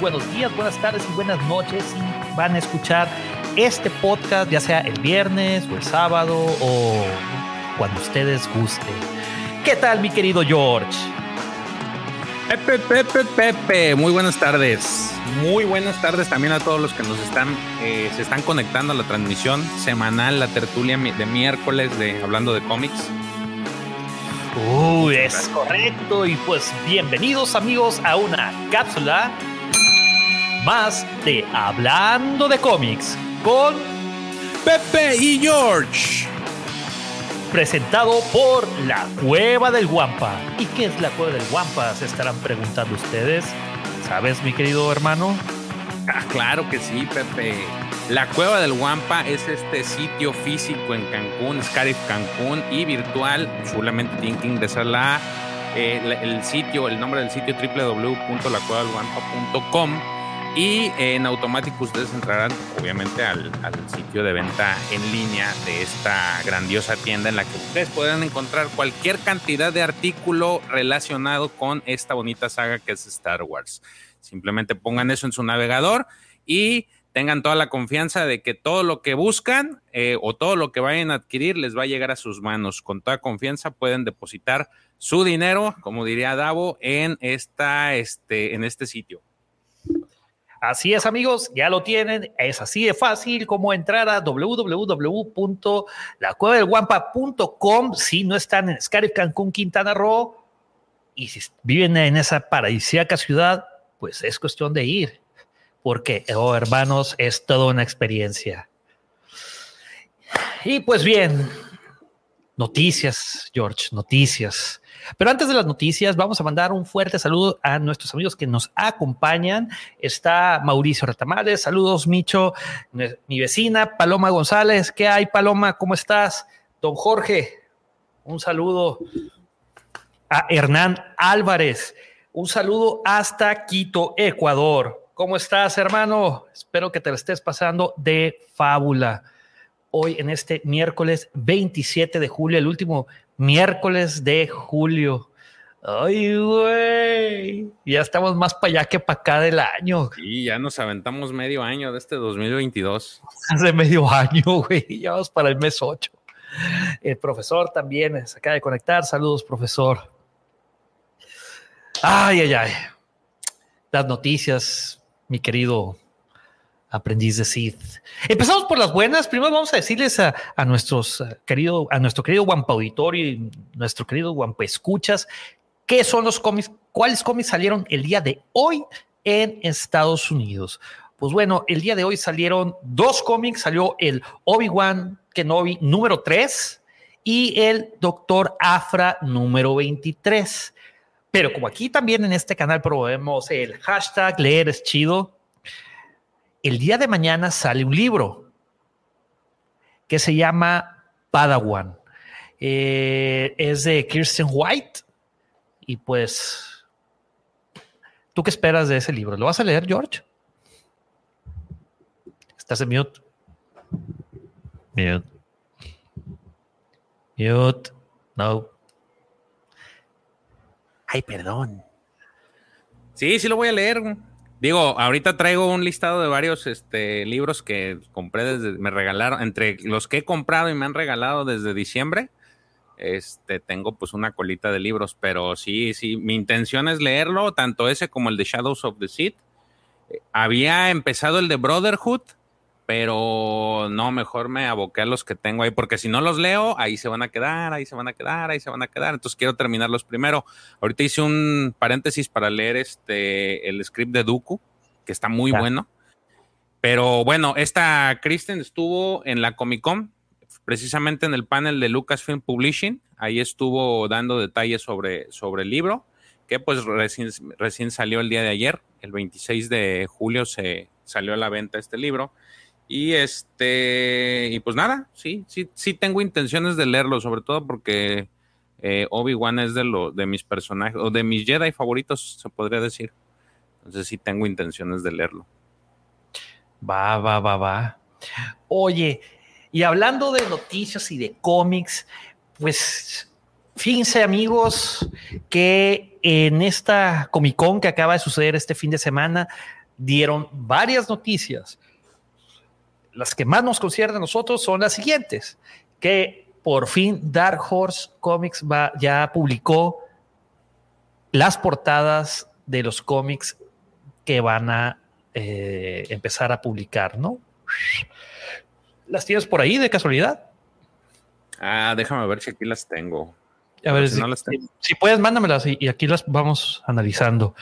buenos días, buenas tardes y buenas noches y van a escuchar este podcast ya sea el viernes o el sábado o cuando ustedes gusten. ¿Qué tal mi querido George? Pepe, Pepe, Pepe, muy buenas tardes. Muy buenas tardes también a todos los que nos están, eh, se están conectando a la transmisión semanal, la tertulia de miércoles de Hablando de Cómics. Uy, es correcto. Y pues bienvenidos amigos a una cápsula más de Hablando de cómics con Pepe y George. Presentado por la Cueva del Guampa. ¿Y qué es la Cueva del Guampa? Se estarán preguntando ustedes. ¿Sabes, mi querido hermano? Ah, claro que sí, Pepe. La Cueva del Guampa es este sitio físico en Cancún, Scarif Cancún y virtual. Solamente tienen que ingresar la, eh, el sitio, el nombre del sitio www.lacuevadelguampa.com y en automático ustedes entrarán obviamente al, sitio de venta en línea de esta grandiosa tienda en la que ustedes podrán encontrar cualquier cantidad de artículo relacionado con esta bonita saga que es Star Wars. Simplemente pongan eso en su navegador y tengan toda la confianza de que todo lo que buscan eh, o todo lo que vayan a adquirir les va a llegar a sus manos. Con toda confianza pueden depositar su dinero, como diría Davo, en, esta, este, en este sitio. Así es, amigos, ya lo tienen. Es así de fácil como entrar a www.lacuevadelguampa.com si no están en Scarif, Cancún, Quintana Roo y si viven en esa paradisíaca ciudad, pues es cuestión de ir porque, oh, hermanos, es toda una experiencia. Y pues bien, noticias, George, noticias. Pero antes de las noticias, vamos a mandar un fuerte saludo a nuestros amigos que nos acompañan. Está Mauricio Retamales, saludos Micho, mi vecina, Paloma González. ¿Qué hay, Paloma? ¿Cómo estás? Don Jorge, un saludo a Hernán Álvarez. Un saludo hasta Quito, Ecuador. ¿Cómo estás, hermano? Espero que te lo estés pasando de fábula. Hoy en este miércoles 27 de julio, el último miércoles de julio. Ay, güey. Ya estamos más para allá que para acá del año. Y ya nos aventamos medio año de este 2022. Hace medio año, güey. Ya vamos para el mes 8. El profesor también se acaba de conectar. Saludos, profesor. Ay, ay, ay. Las noticias mi querido aprendiz de Sith. Empezamos por las buenas. Primero vamos a decirles a, nuestros uh, querido, a nuestro querido Wampa Auditorio y nuestro querido Wampa Escuchas, qué son los cómics, cuáles cómics salieron el día de hoy en Estados Unidos. Pues bueno, el día de hoy salieron dos cómics. Salió el Obi-Wan Kenobi número 3 y el Doctor Afra número 23. Pero como aquí también en este canal promovemos el hashtag leer es chido, el día de mañana sale un libro que se llama Padawan. Eh, es de Kirsten White y pues, ¿tú qué esperas de ese libro? ¿Lo vas a leer, George? ¿Estás en mute? Mute. Mute. No. Ay, perdón. Sí, sí lo voy a leer. Digo, ahorita traigo un listado de varios este, libros que compré desde, me regalaron, entre los que he comprado y me han regalado desde diciembre. Este, tengo pues una colita de libros, pero sí, sí, mi intención es leerlo, tanto ese como el de Shadows of the Seed. Había empezado el de Brotherhood, pero no, mejor me aboqué a los que tengo ahí, porque si no los leo, ahí se van a quedar, ahí se van a quedar, ahí se van a quedar. Entonces quiero terminarlos primero. Ahorita hice un paréntesis para leer este el script de Dooku, que está muy bueno. Pero bueno, esta Kristen estuvo en la Comic Con, precisamente en el panel de Lucasfilm Publishing. Ahí estuvo dando detalles sobre, sobre el libro, que pues recién, recién salió el día de ayer, el 26 de julio se salió a la venta este libro. Y este, y pues nada, sí, sí, sí tengo intenciones de leerlo, sobre todo porque eh, Obi-Wan es de, lo, de mis personajes, o de mis Jedi favoritos, se podría decir. Entonces sí tengo intenciones de leerlo. Va, va, va, va. Oye, y hablando de noticias y de cómics, pues fíjense amigos que en esta Comic Con que acaba de suceder este fin de semana dieron varias noticias. Las que más nos conciernen a nosotros son las siguientes, que por fin Dark Horse Comics va, ya publicó las portadas de los cómics que van a eh, empezar a publicar, ¿no? ¿Las tienes por ahí de casualidad? Ah, déjame ver si aquí las tengo. A ver, si, no las tengo. si, puedes, mándamelas y, aquí las vamos analizando.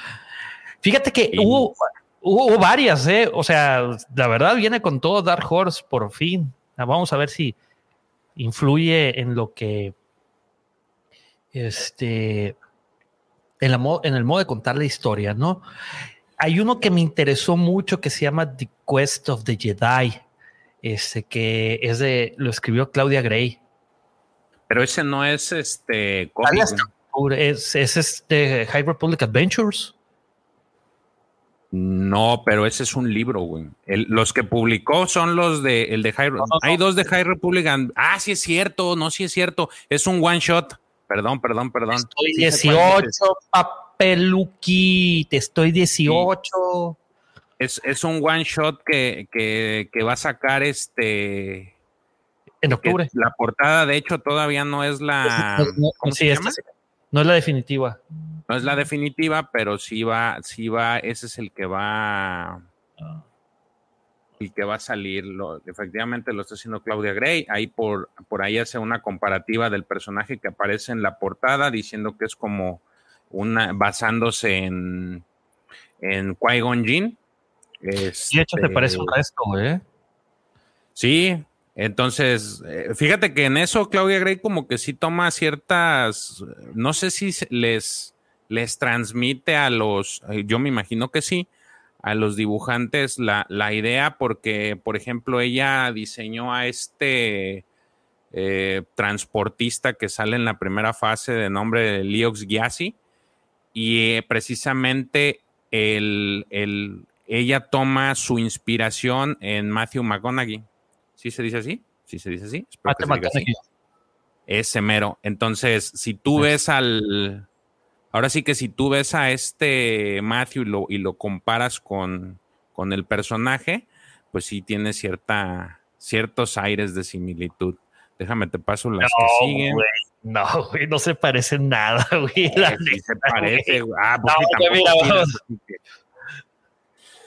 Fíjate que hubo, hubo, varias, ¿eh? O sea, la verdad viene con todo Dark Horse por fin. Ah, vamos a ver si influye en lo que este en, la, en el modo de contar la historia, ¿no? Hay uno que me interesó mucho que se llama The Quest of the Jedi, este que es de, lo escribió Claudia Gray. Pero ese no es este Es, es este High Republic Adventures. No, pero ese es un libro, güey. los que publicó son los de el de High Hay dos de High Republic. ah, sí es cierto, no, sí es cierto. Es un one shot. Perdón, perdón, perdón. Estoy 18, papeluqui, te estoy 18. Es, es, un one shot que, que, que, va a sacar este. En octubre. La portada, de hecho, todavía no es la. ¿Cómo se llama? No es la definitiva. No es la definitiva, pero sí va, sí va, ese es el que va. Ah y que va a salir. Lo, efectivamente lo está haciendo Claudia Gray. Ahí por, por ahí hace una comparativa del personaje que aparece en la portada, diciendo que es como una, basándose en, en Qui-Gon Jinn. y de hecho te parece un resto, ¿eh? Sí, entonces, eh, fíjate que en eso Claudia Gray como que sí toma ciertas, no sé si les, les transmite a los, eh, yo me imagino que sí, a los dibujantes la, idea porque, por ejemplo, ella diseñó a este eh, transportista que sale en la primera fase de nombre de Liox Gyasi y precisamente el, ella toma su inspiración en Matthew McConaughey. ¿Sí se dice así? ¿Sí se dice así? Ese mero. Entonces, si tú ves al, Ahora sí que si tú ves a este Matthew y lo, y lo comparas con, con, el personaje, pues sí tiene cierta, ciertos aires de similitud. Déjame te paso las que siguen. no, güey, no se parecen nada, güey. sí se parece, güey. Ah, pues mira,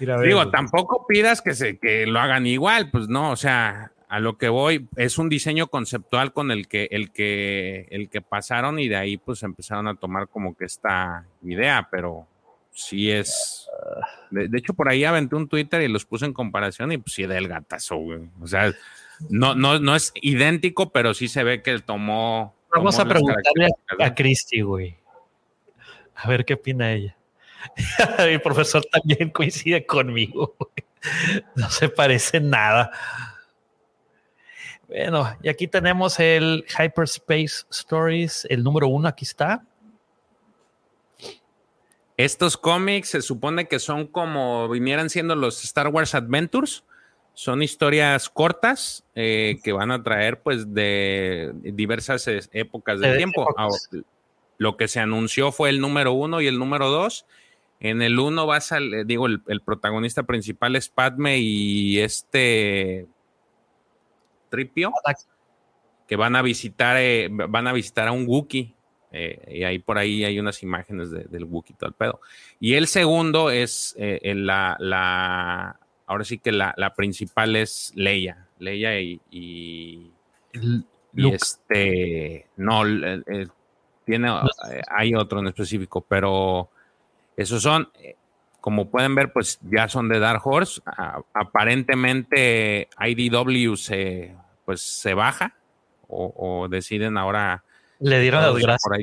Digo, tampoco pidas que se que lo hagan igual, pues no, o sea, a lo que voy es un diseño conceptual con el que, el que, el que pasaron y de ahí pues empezaron a tomar como que esta idea, pero sí es. De, hecho, por ahí aventé un Twitter y los puse en comparación y pues sí del gatazo, güey. O sea, no, no, no es idéntico, pero sí se ve que él tomó. Vamos a preguntarle a, a Cristi, güey. A ver qué opina ella. Mi profesor también coincide conmigo. No se parece nada. Bueno, y aquí tenemos el Hyperspace Stories, el número uno, aquí está. Estos cómics se supone que son como vinieran siendo los Star Wars Adventures. Son historias cortas eh, que van a traer pues de diversas épocas del tiempo. lo que se anunció fue el número uno y el número dos. En el uno va a salir, digo, el, el protagonista principal es Padme y este Tripio, que van a visitar, eh, van a visitar a un Wookiee. Eh, y ahí por ahí hay unas imágenes del Wookiee, todo el pedo. Y el segundo es eh, la, la, ahora sí que la, principal es Leia. Leia y, y, este, no, tiene, hay otro en específico, pero esos son, como pueden ver, pues ya son de Dark Horse. aparentemente IDW se, pues se baja o, deciden ahora. Le dieron las gracias.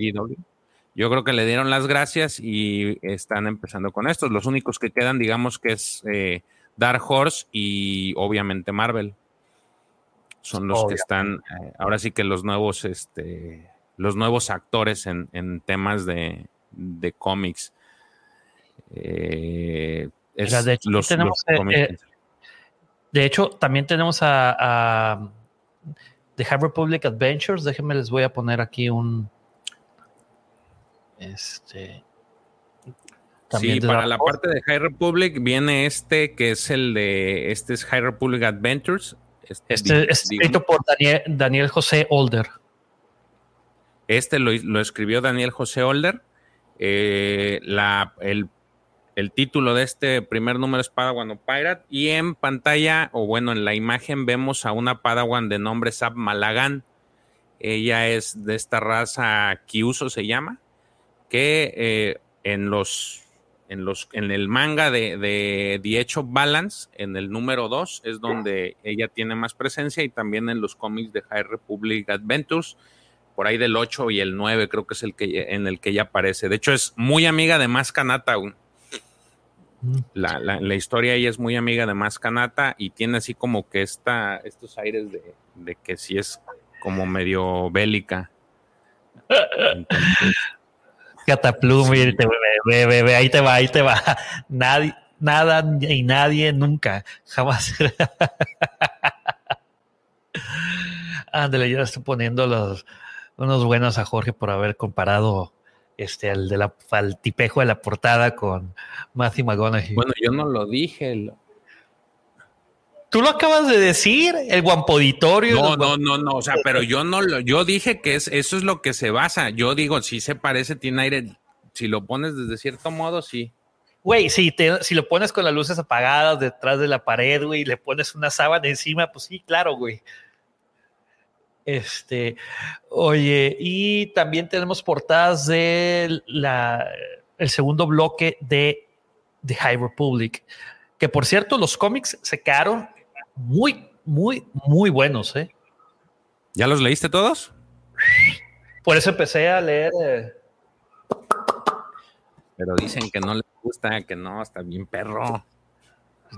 Yo creo que le dieron las gracias y están empezando con estos. Los únicos que quedan, digamos que es eh, Dark Horse y obviamente Marvel. Son los que están, eh, ahora sí que los nuevos, este, los nuevos actores en, temas de, de cómics. Eh, de, hecho, los, de hecho, también tenemos a, The High Republic Adventures. Déjenme, les voy a poner aquí un. Este. Sí, para la parte de High Republic viene este que es el de. Este es High Republic Adventures. Este, este es escrito por Daniel, José Older. Este lo, escribió Daniel José Older. Eh, la, el, el, título de este primer número es Padawan o Pirate. Y en pantalla, o bueno, en la imagen vemos a una Padawan de nombre Sab Malagan. Ella es de esta raza Kyuso se llama. Que eh, en los en, los, en el manga de, de The Balance, en el número 2, es donde ella tiene más presencia y también en los cómics de High Republic Adventures, por ahí del 8 y el 9 creo que es el que en el que ella aparece. De hecho, es muy amiga de Maskanata. La, la, la, historia ella es muy amiga de Maskanata y tiene así como que esta, estos aires de, de que sí es como medio bélica. Entonces, Cataplum, ahí te va, ahí te va. Nadie, nada y nadie nunca, jamás. Ándale, yo estoy poniendo los, unos buenos a Jorge por haber comparado este al de la al tipejo de la portada con Matthew McConaughey. Bueno, yo no lo dije. Tú lo acabas de decir, el guampoditorio. No, no, no, no, o sea, pero yo no lo, yo dije que es, eso es lo que se basa. Yo digo, si se parece, tiene aire. Si lo pones desde cierto modo, sí. Güey, si, si lo pones con las luces apagadas detrás de la pared, güey, y le pones una sábana encima, pues sí, claro, güey. Este, oye, y también tenemos portadas de la, el segundo bloque de The High Republic. Que por cierto, los cómics se quedaron muy, muy, muy buenos, ¿eh? ¿Ya los leíste todos? Por eso empecé a leer. Eh, Pero dicen que no les gusta, que no, está bien perro.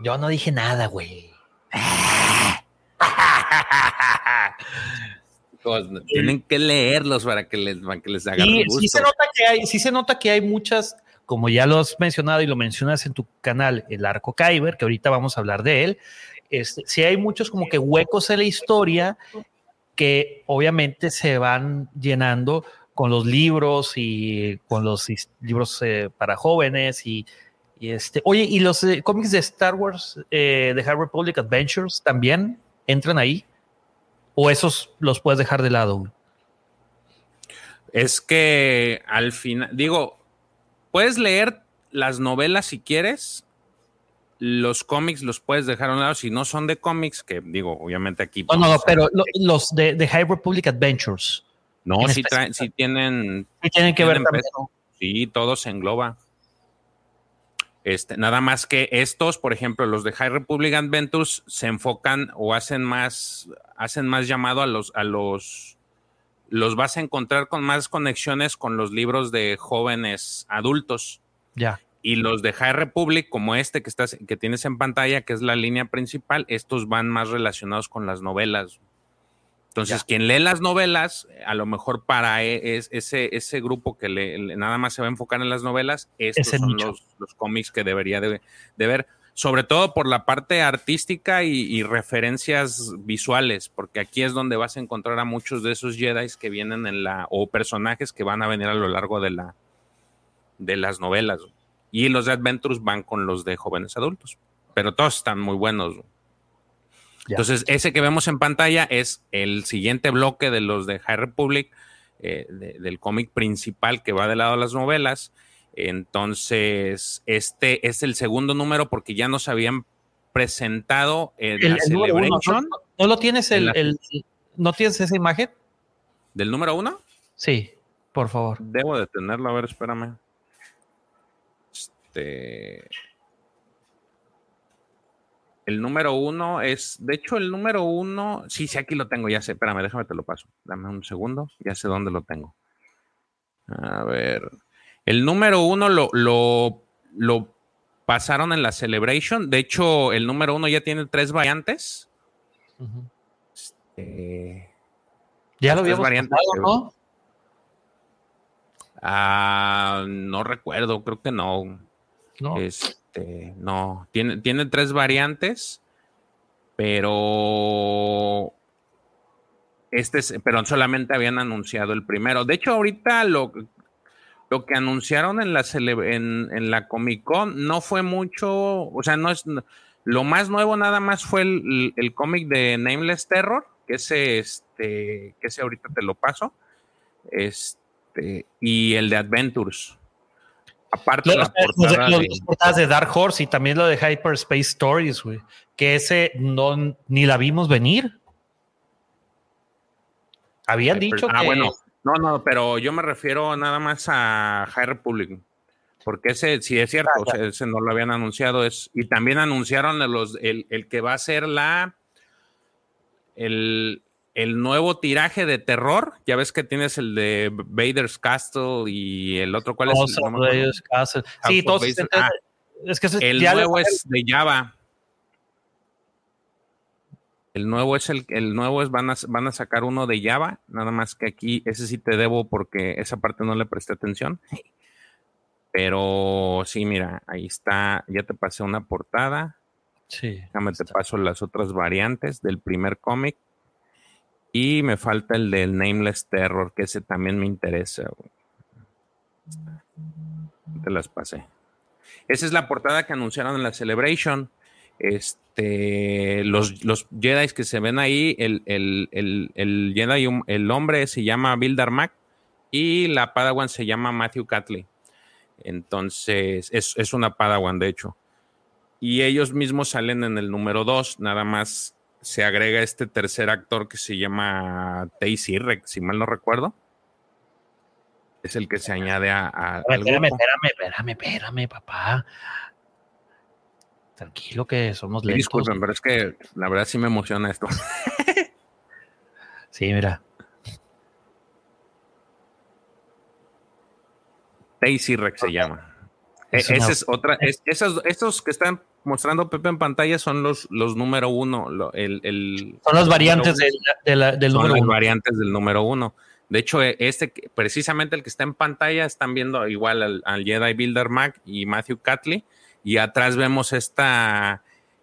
Yo no dije nada, güey. tienen que leerlos para que les, para que les haga gusto. Sí se, nota que hay, sí se nota que hay muchas, como ya lo has mencionado y lo mencionas en tu canal, el arco Kyber, que ahorita vamos a hablar de él. Este, sí hay muchos como que huecos en la historia que obviamente se van llenando con los libros y con los libros eh, para jóvenes y, este, oye, ¿y los eh, cómics de Star Wars eh, de High Republic Adventures también entran ahí? ¿O esos los puedes dejar de lado? Es que al final, digo, puedes leer las novelas si quieres, los cómics los puedes dejar a un lado si no son de cómics, que digo, obviamente aquí. No, no, pero los de, High Republic Adventures. No, si, tienen. Sí tienen que ver Sí, todo se engloba. Este, nada más que estos, por ejemplo, los de High Republic Adventures se enfocan o hacen más, hacen más llamado a los, a los, los vas a encontrar con más conexiones con los libros de jóvenes adultos. Ya. Y los de High Republic, como este que, estás, que tienes en pantalla, que es la línea principal, estos van más relacionados con las novelas. Entonces, quien lee las novelas, a lo mejor para e, ese, ese grupo que le, nada más se va a enfocar en las novelas, estos son los, cómics que debería de, ver, sobre todo por la parte artística y, referencias visuales, porque aquí es donde vas a encontrar a muchos de esos Jedi que vienen en la, o personajes que van a venir a lo largo de la de las novelas. Y los de Adventures van con los de jóvenes adultos. Pero todos están muy buenos. Entonces, ese que vemos en pantalla es el siguiente bloque de los de High Republic, eh, del cómic principal que va del lado de las novelas. Entonces, este es el segundo número porque ya nos habían presentado en la Celebration. ¿no, lo tienes el, ¿No tienes esa imagen? ¿Del número uno? Sí, por favor. Debo de tenerlo, a ver, espérame. Este. El número uno es, de hecho, el número uno, sí, sí, aquí lo tengo, ya sé, espérame, déjame te lo paso. Dame un segundo, ya sé dónde lo tengo. A ver. El número uno lo, lo, lo pasaron en la Celebration. De hecho, el número uno ya tiene tres variantes. Este, ya lo habíamos variantes, ¿no? Ah, no recuerdo, creo que no. No. Este, no. Tiene, tiene tres variantes, pero. Este pero solamente habían anunciado el primero. De hecho, ahorita lo. lo que anunciaron en la, en, la Comic Con no fue mucho, o sea, no es lo más nuevo nada más fue el, el, cómic de Nameless Terror, que ese, este, que ese ahorita te lo paso, este, y el de Adventures. Aparte de las portadas de, Dark Horse y también lo de Hyperspace Stories, güey, que ese no ni la vimos venir. Habían dicho ah, que. bueno, no, no, pero yo me refiero nada más a High Republic. Porque ese, sí es cierto, ah, ese no lo habían anunciado. Es, y también anunciaron los, el, que va a ser la. El, nuevo tiraje de terror. Ya ves que tienes el de Vader's Castle y el otro, ¿cuál es? El, Castle. Sí, todos. Ah, es que el nuevo es de Java. El nuevo es el, el nuevo es van a, van a sacar uno de Java, nada más que aquí ese sí te debo porque esa parte no le presté atención. Pero sí, mira, ahí está, ya te pasé una portada. Sí. Déjame te paso las otras variantes del primer cómic. Y me falta el del Nameless Terror, que ese también me interesa. Te las pasé. Esa es la portada que anunciaron en la Celebration. Este, los, los Jedi que se ven ahí, el, el, el, el Jedi, el hombre se llama Bill Darmak y la Padawan se llama Matthew Catley. Entonces, es, es, una Padawan, de hecho. Y ellos mismos salen en el número 2, nada más se agrega este tercer actor que se llama Tacy Rex, si mal no recuerdo. Es el que se añade a. a espérame, espérame, espérame, espérame, papá. Tranquilo que somos lentos. Disculpen, pero es que la verdad sí me emociona esto. sí, mira. Daisy Rex se llama. E, esa es otra. esos, estos que están mostrando Pepe en pantalla son los, los número uno. el, son las variantes del número son las variantes del número uno. De hecho, e, este, precisamente el que está en pantalla, están viendo igual al, al Jedi Builder Mac y Matthew Catley y atrás vemos esta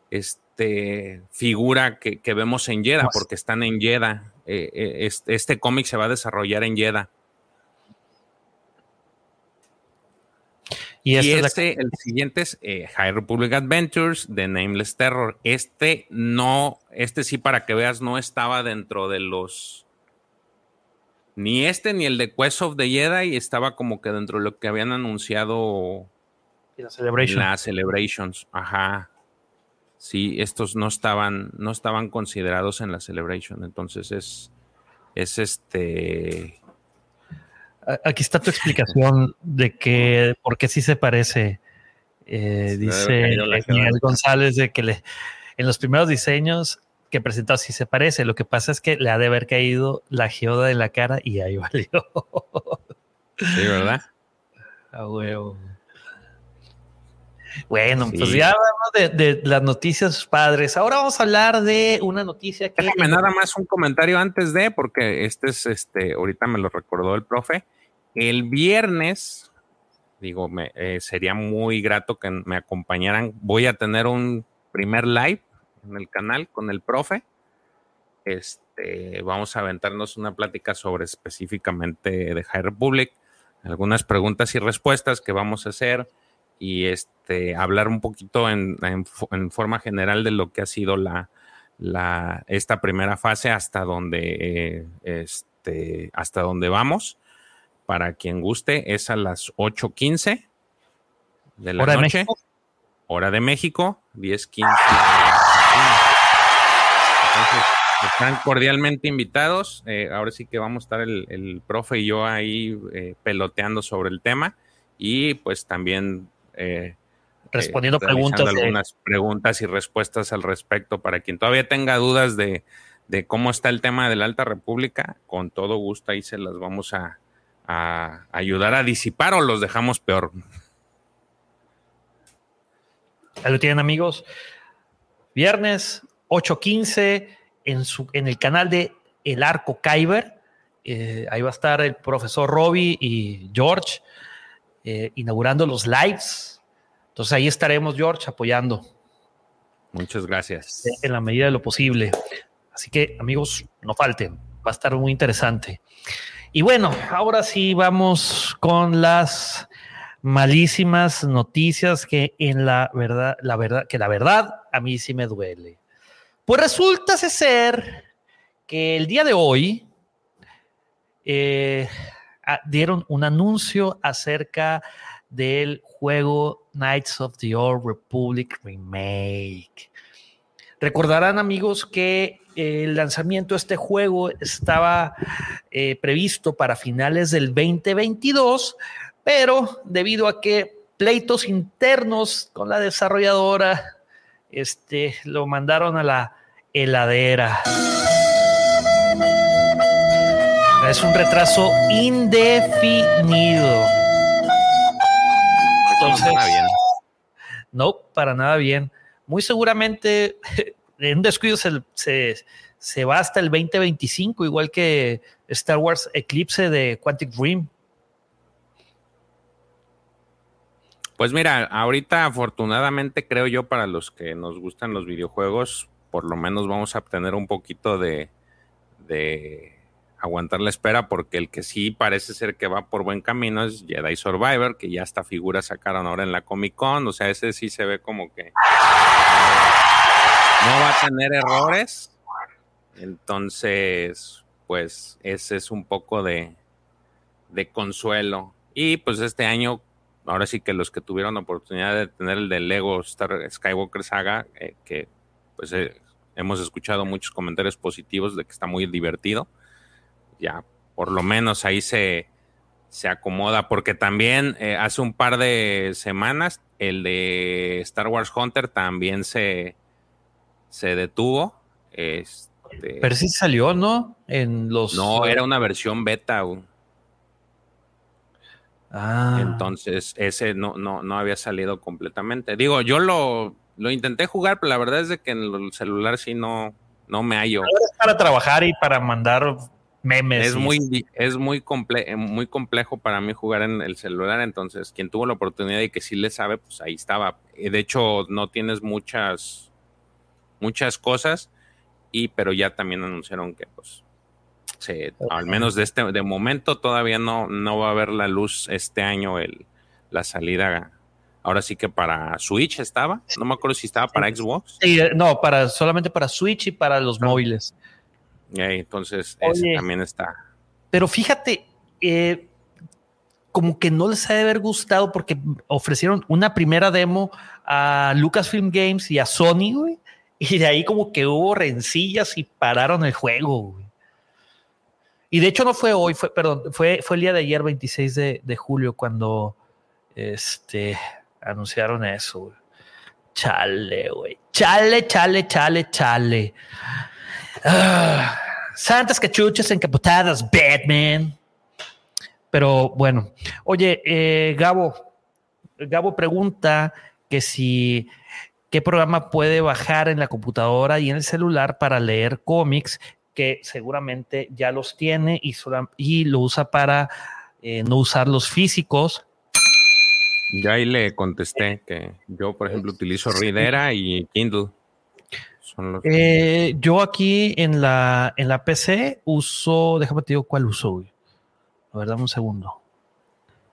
este, figura que, vemos en Yeda, porque están en Yeda. Eh, eh, este, cómic se va a desarrollar en Yeda. Y, este, el siguiente es eh, High Republic Adventures de Nameless Terror. Este no, este sí para que veas, no estaba dentro de los... Ni este ni el de Quest of the Jedi estaba como que dentro de lo que habían anunciado la Celebration. Las Celebrations, ajá. Sí, estos no estaban, no estaban considerados en la Celebration. Entonces es, es este. Aquí está tu explicación de que por qué sí se parece. Eh, dice Miguel González de que le, en los primeros diseños que presentó sí se parece. Lo que pasa es que le ha de haber caído la geoda de la cara y ahí valió. Sí, ¿verdad? A huevo. Bueno, pues ya hablamos de, las noticias padres. Ahora vamos a hablar de una noticia que. Déjame nada más un comentario antes de, porque este es este, ahorita me lo recordó el profe. El viernes, digo, me, eh, sería muy grato que me acompañaran. Voy a tener un primer live en el canal con el profe. Este, vamos a aventarnos una plática sobre específicamente de High Republic, algunas preguntas y respuestas que vamos a hacer y este, hablar un poquito en, forma general de lo que ha sido la, la, esta primera fase hasta donde, este, hasta donde vamos. Para quien guste, es a las 8.15 de la noche. hora de México, 10.15. Entonces, están cordialmente invitados. Eh, ahora sí que vamos a estar el, profe y yo ahí eh, peloteando sobre el tema. Y pues también eh, respondiendo preguntas. Algunas preguntas y respuestas al respecto para quien todavía tenga dudas de, cómo está el tema de la Alta República, con todo gusto ahí se las vamos a, ayudar a disipar o los dejamos peor. Ahí lo tienen amigos. Viernes 8.15 en, su, en el canal de El Arco Kyber. Eh, ahí va a estar el profesor Robbie y George eh, inaugurando los lives. Entonces ahí estaremos, George, apoyando. Muchas gracias. En la medida de lo posible. Así que, amigos, no falten. Va a estar muy interesante. Y bueno, ahora sí vamos con las malísimas noticias que en la verdad, la verdad, que la verdad a mí sí me duele. Pues resulta ser que el día de hoy eh, dieron un anuncio acerca del juego Knights of the Old Republic Remake. Recordarán amigos que el lanzamiento de este juego estaba eh, previsto para finales del 2022, pero debido a que pleitos internos con la desarrolladora, este, lo mandaron a la heladera. Es un retraso indefinido. Entonces, no, para nada bien. Muy seguramente en un descuido se, se, va hasta el 2025, igual que Star Wars Eclipse de Quantic Dream. Pues mira, ahorita afortunadamente creo yo para los que nos gustan los videojuegos, por lo menos vamos a obtener un poquito de, de aguantar la espera porque el que sí parece ser que va por buen camino es Jedi Survivor, que ya esta figura sacaron ahora en la Comic Con, o sea, ese sí se ve como que no va a tener errores. Entonces, pues ese es un poco de, de consuelo. Y pues este año, ahora sí que los que tuvieron la oportunidad de tener el de Lego Star Skywalker Saga, eh, que pues eh, hemos escuchado muchos comentarios positivos de que está muy divertido, ya por lo menos ahí se, se acomoda, porque también eh, hace un par de semanas el de Star Wars Hunter también se, se detuvo. Este, Pero sí salió, ¿no? En los. No, era una versión beta. Ah. Entonces, ese no, no, no había salido completamente. Digo, yo lo, lo intenté jugar, pero la verdad es de que en el celular sí no, no me hallo. Es para trabajar y para mandar memes. Es muy, es muy, comple muy complejo para mí jugar en el celular, entonces quien tuvo la oportunidad y que sí le sabe, pues ahí estaba. De hecho, no tienes muchas muchas cosas, y pero ya también anunciaron que pues se, al menos de este de momento todavía no, no va a haber la luz este año el, la salida ahora sí que para Switch estaba, no me acuerdo si estaba para Xbox. Eh, no, para solamente para Switch y para los ah. móviles. entonces ese también está. Pero fíjate, eh, como que no les ha de haber gustado porque ofrecieron una primera demo a Lucasfilm Games y a Sony, güey, y de ahí como que hubo rencillas y pararon el juego. Y de hecho no fue hoy, fue, perdón, fue, fue el día de ayer, 26 de, julio, cuando este, anunciaron eso. Chale, güey. Chale, chale, chale, chale. Ah, santas cachuchas encapotadas, Batman. Pero bueno, oye, eh, Gabo, Gabo pregunta que si qué programa puede bajar en la computadora y en el celular para leer cómics que seguramente ya los tiene y, y lo usa para eh, no usar los físicos. Ya ahí le contesté que yo, por ejemplo, utilizo Readera y Kindle. Eh, yo aquí en la, en la PC uso, déjame te digo cuál uso. A ver, dame un segundo.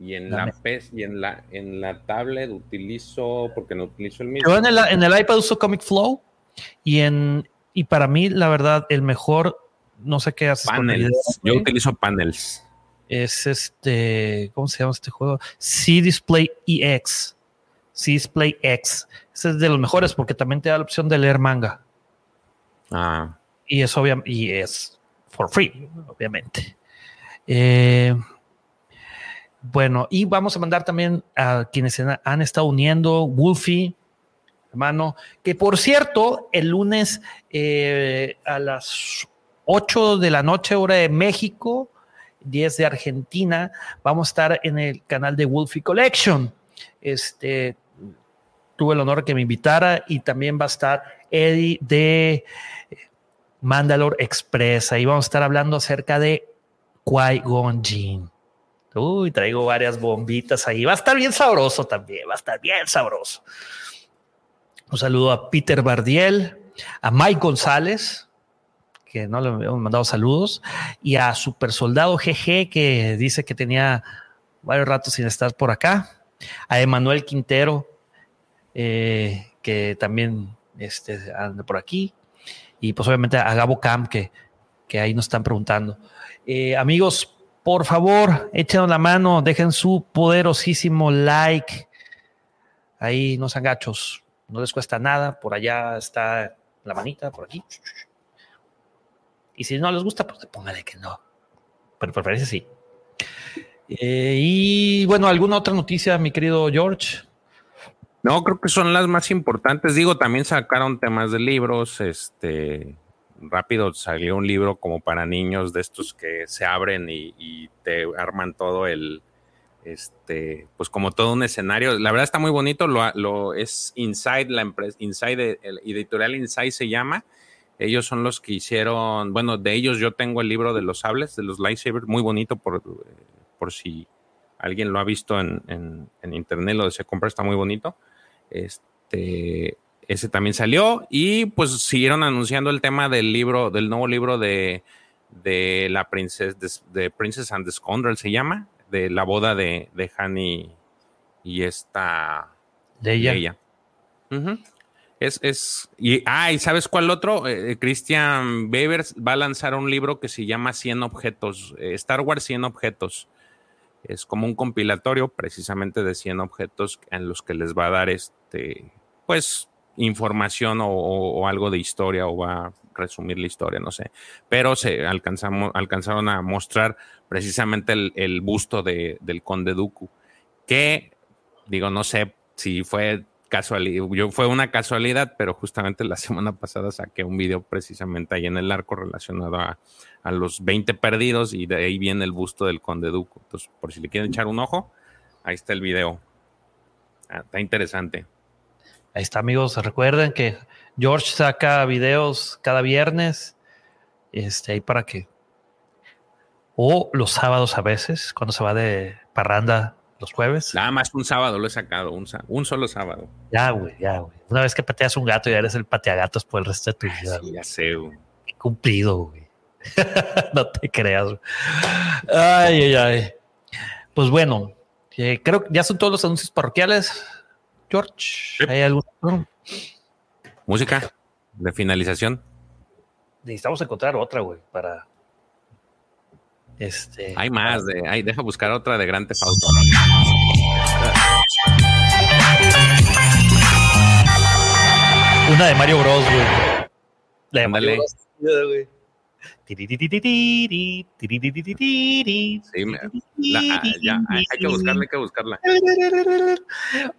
Y en la PES y en la, en la tablet utilizo, porque no utilizo el mismo. Yo en el, en el iPad uso Comic Flow y en y para mí, la verdad, el mejor, no sé qué haces. Panels. Yo utilizo panels. Es este, ¿cómo se llama este juego? C Display EX. C Display X. Ese es de los mejores porque también te da la opción de leer manga. Ah. Y es obviamente, y es for free, obviamente. Eh, bueno, y vamos a mandar también a quienes han estado uniendo, Wolfie, hermano, que por cierto, el lunes eh, a las 8 de la noche, hora de México, 10 de Argentina, vamos a estar en el canal de Wolfie Collection. Este, tuve el honor que me invitara y también va a estar Eddie de Mandalore Express. Ahí vamos a estar hablando acerca de Qui-Gon. Uy, traigo varias bombitas ahí. Va a estar bien sabroso también, va a estar bien sabroso. Un saludo a Peter Bardiel, a Mike González, que no le hemos mandado saludos, y a Super Soldado GG, que dice que tenía varios ratos sin estar por acá, a Emanuel Quintero, eh, que también este, anda por aquí, y pues obviamente a Gabo Camp, que, que ahí nos están preguntando. Eh, amigos, por favor, échenos la mano, dejen su poderosísimo like. Ahí no sean gachos, no les cuesta nada. Por allá está la manita, por aquí. Y si no les gusta, pues póngale que no. Pero preferencia sí. Eh, y bueno, ¿alguna otra noticia, mi querido George? No, creo que son las más importantes. Digo, también sacaron temas de libros. Este rápido salió un libro como para niños de estos que se abren y, te arman todo el, este, pues como todo un escenario. La verdad está muy bonito. Lo, es Inside, la empresa, Inside, el editorial Inside se llama. Ellos son los que hicieron, bueno, de ellos yo tengo el libro de los sables, de los lightsabers, muy bonito por, por si alguien lo ha visto en, en internet, lo desea comprar, está muy bonito. Este, ese también salió y pues siguieron anunciando el tema del libro, del nuevo libro de, de la princesa, de, Princess and the Scoundrel se llama, de la boda de, de y esta... De ella. Es, es, y, ah, ¿y sabes cuál otro? Eh, Christian Bevers va a lanzar un libro que se llama 100 objetos, eh, Star Wars 100 objetos. Es como un compilatorio precisamente de 100 objetos en los que les va a dar este, pues, información o, algo de historia o va a resumir la historia, no sé. Pero se alcanzamos, alcanzaron a mostrar precisamente el, busto de, del conde Dooku, que digo, no sé si fue casualidad, yo fue una casualidad, pero justamente la semana pasada saqué un video precisamente ahí en el arco relacionado a, a los 20 perdidos y de ahí viene el busto del conde Duco. Entonces, por si le quieren echar un ojo, ahí está el video. Ah, está interesante. Ahí está, amigos. Recuerden que George saca videos cada viernes. Este, ahí para que. O los sábados a veces, cuando se va de parranda los jueves. Nada más un sábado lo he sacado, un, un solo sábado. Ya, güey, ya, güey. Una vez que pateas un gato, ya eres el pateagatos por el resto de tu vida. ya sé, güey. Cumplido, güey. no te creas. Ay, ay, ay. Pues bueno, eh, creo que ya son todos los anuncios parroquiales. George, ¿hay algún música de finalización? Necesitamos encontrar otra, güey, para este. Hay más de, hay, deja buscar otra de Gran Theft Una de Mario Bros, güey. La de Mario Bros, Sí, ya, hay que buscarla, hay que buscarla.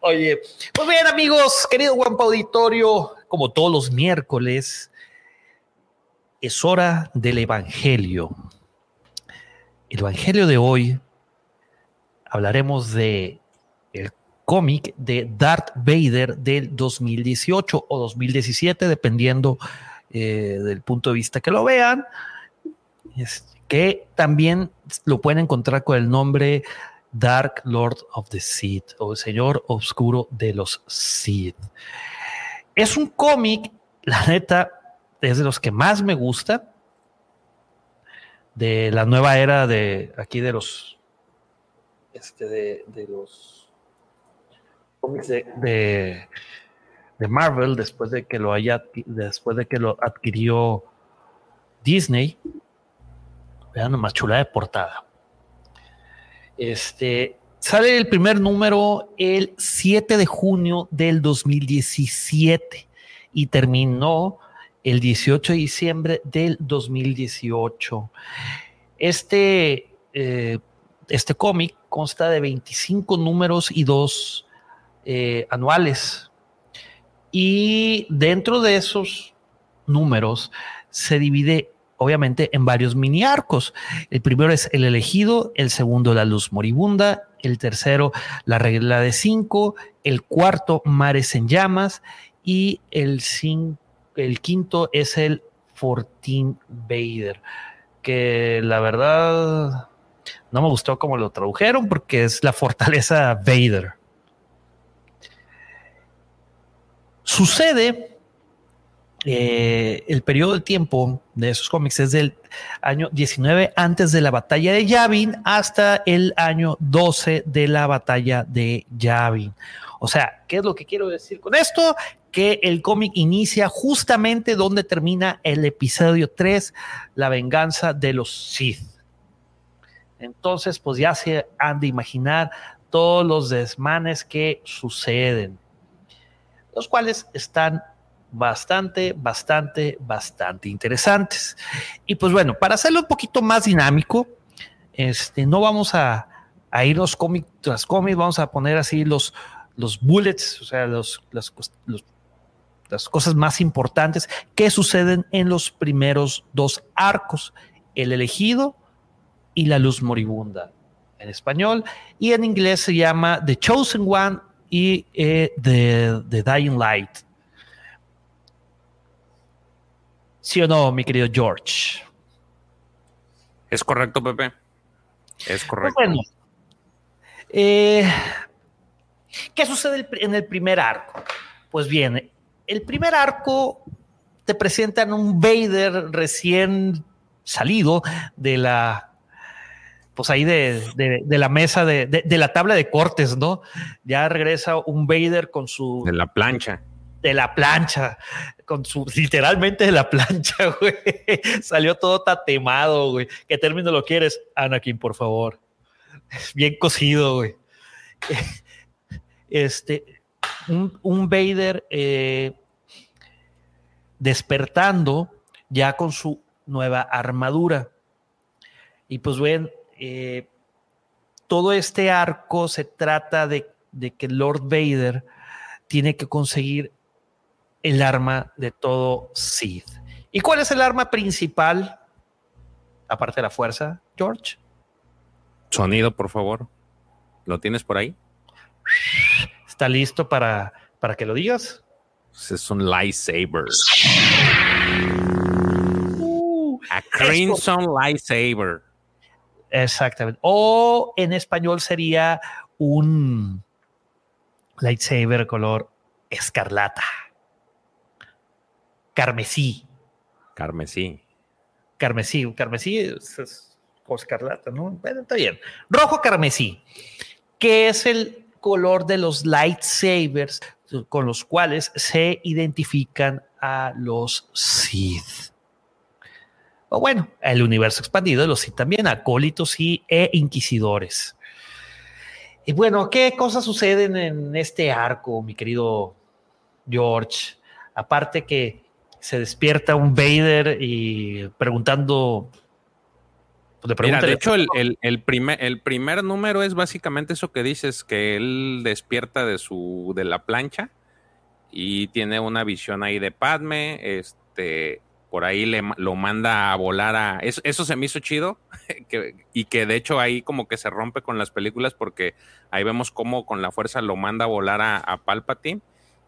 Oye, pues bien, amigos, querido Guampa Auditorio, como todos los miércoles, es hora del Evangelio. El Evangelio de hoy hablaremos de el cómic de Darth Vader del 2018 o 2017, dependiendo eh, del punto de vista que lo vean que también lo pueden encontrar con el nombre Dark Lord of the Sith o el Señor Oscuro de los Sith. Es un cómic, la neta, es de los que más me gusta de la nueva era de aquí de los este de, los cómics de, de, Marvel después de que lo haya después de que lo adquirió Disney Vean nomás chula de portada. Este sale el primer número el 7 de junio del 2017 y terminó el 18 de diciembre del 2018. Este, eh, este cómic consta de 25 números y dos eh, anuales. Y dentro de esos números se divide obviamente en varios mini arcos. El primero es el elegido, el segundo la luz moribunda, el tercero la regla de cinco, el cuarto mares en llamas y el, el quinto es el Fortin Vader, que la verdad no me gustó cómo lo tradujeron porque es la fortaleza Vader. Sucede eh, el periodo de tiempo de esos cómics es del año 19 antes de la batalla de Yavin hasta el año 12 de la batalla de Yavin. O sea, ¿qué es lo que quiero decir con esto? Que el cómic inicia justamente donde termina el episodio 3, la venganza de los Sith. Entonces, pues ya se han de imaginar todos los desmanes que suceden, los cuales están bastante, bastante, bastante interesantes. Y pues bueno, para hacerlo un poquito más dinámico, este, no vamos a, irnos cómic tras cómic, vamos a poner así los, los bullets, o sea, los, las cosas más importantes que suceden en los primeros dos arcos, el elegido y la luz moribunda en español, y en inglés se llama The Chosen One y eh, the Dying Light. ¿Sí o no, mi querido George? Es correcto, Pepe. Es pues correcto. bueno, eh, ¿qué sucede en el primer arco? Pues bien, el primer arco te presentan un Vader recién salido de la pues ahí de, la mesa de, de, la tabla de cortes, ¿no? Ya regresa un Vader con su... De la plancha de la plancha, con su, literalmente de la plancha, güey. Salió todo tatemado, güey. ¿Qué término lo quieres? Anakin, por favor. Bien cocido, güey. Este, un, Vader eh, despertando ya con su nueva armadura. Y pues ven, eh, todo este arco se trata de, de que Lord Vader tiene que conseguir el arma de todo Sith. ¿Y cuál es el arma principal, aparte de la fuerza, George? Sonido, por favor. ¿Lo tienes por ahí? ¿Está listo para, para que lo digas? Es un lightsaber. Uh, A Crimson Lightsaber. Exactamente. O en español sería un lightsaber color escarlata carmesí. Carmesí. Carmesí, carmesí es, escarlata, ¿no? Bueno, está bien. Rojo carmesí, que es el color de los lightsabers con los cuales se identifican a los Sith. O bueno, el universo expandido los también, acólitos y, e inquisidores. Y bueno, ¿qué cosas suceden en este arco, mi querido George? Aparte que se despierta un Vader y preguntando. Pues, Mira, de hecho, el, primer, el primer número es básicamente eso que dices, que él despierta de su de la plancha y tiene una visión ahí de Padme, este, por ahí le, lo manda a volar a... Eso, eso se me hizo chido y que de hecho ahí como que se rompe con las películas porque ahí vemos cómo con la fuerza lo manda a volar a, a Palpatine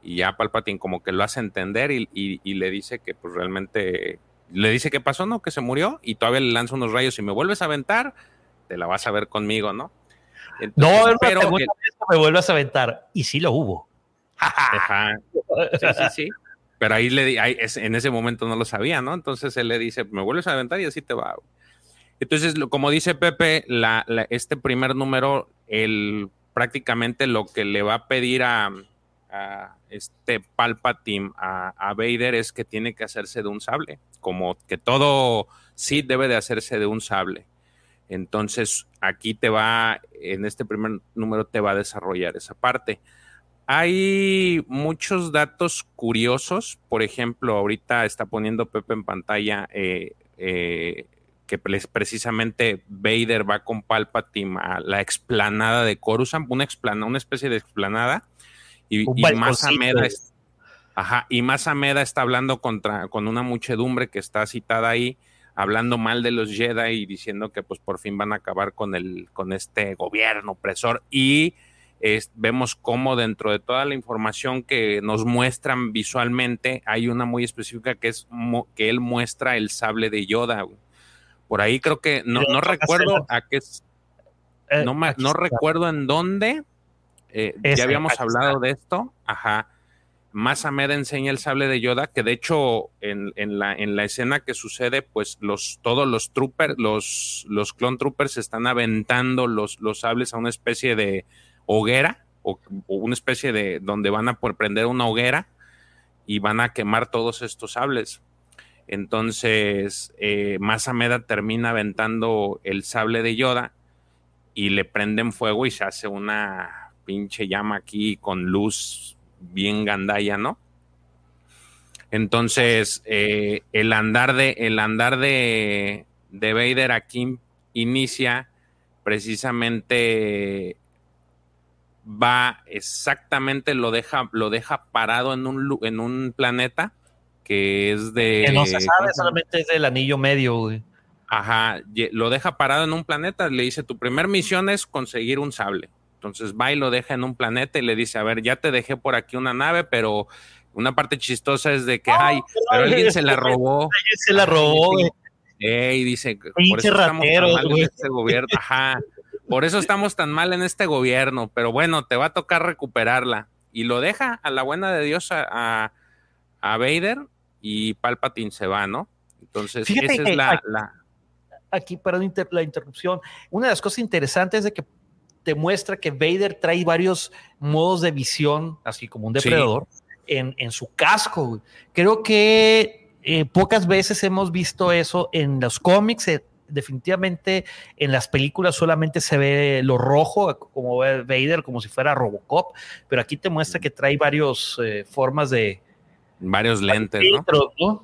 y ya Palpatine como que lo hace entender y, le dice que pues realmente le dice que pasó, ¿no? Que se murió y todavía le lanza unos rayos y me vuelves a aventar, te la vas a ver conmigo, ¿no? no, pero que, me vuelvas a aventar y sí lo hubo. Ajá. Sí, sí, sí. Pero ahí le en ese momento no lo sabía, ¿no? Entonces él le dice, me vuelves a aventar y así te va. Entonces, como dice Pepe, la, este primer número, el, prácticamente lo que le va a pedir a, a este Palpatine a, a, Vader es que tiene que hacerse de un sable, como que todo sí debe de hacerse de un sable. Entonces aquí te va, en este primer número te va a desarrollar esa parte. Hay muchos datos curiosos, por ejemplo, ahorita está poniendo Pepe en pantalla eh, eh, que precisamente Vader va con Palpatine a la explanada de Coruscant, una, explanada, una especie de explanada, y, más Ameda ajá, y más Ameda está hablando contra, con una muchedumbre que está citada ahí, hablando mal de los Jedi y diciendo que pues por fin van a acabar con, el, con este gobierno opresor. Y vemos cómo dentro de toda la información que nos muestran visualmente, hay una muy específica que es que él muestra el sable de Yoda. Por ahí creo que no, no recuerdo a qué es. Eh, no, no recuerdo en dónde, eh, ya habíamos hablado de esto, ajá. Masamed enseña el sable de Yoda, que de hecho en, la, en la, escena que sucede, pues los, todos los troopers, los, los clone troopers están aventando los, los sables a una especie de hoguera o, una especie de donde van a prender una hoguera y van a quemar todos estos sables. Entonces, eh, termina aventando el sable de Yoda y le prenden fuego y se hace una pinche llama aquí con luz bien gandaya, ¿no? Entonces, eh, el andar de, el andar de, de Vader aquí inicia precisamente va exactamente, lo deja, lo deja parado en un, en un planeta que es de. Que no se sabe, solamente es del anillo medio, güey. Ajá, lo deja parado en un planeta, le dice, tu primer misión es conseguir un sable. Entonces va y lo deja en un planeta y le dice, a ver, ya te dejé por aquí una nave, pero una parte chistosa es de que, ay, pero alguien se la robó. Alguien se la robó, güey. Y dice, por eso estamos mal en este gobierno. Ajá, por eso estamos tan mal en este gobierno, pero bueno, te va a tocar recuperarla. Y lo deja a la buena de Dios a, a, Vader y Palpatine se va, ¿no? Entonces, esa es la, Aquí, perdón la interrupción. Una de las cosas interesantes de que te muestra que Vader trae varios modos de visión, así como un depredador, en, su casco. Creo que eh, pocas veces hemos visto eso en los cómics. Eh, definitivamente en las películas solamente se ve lo rojo, como ve Vader, como si fuera Robocop, pero aquí te muestra que trae varios eh, formas de... Varios lentes, ¿no?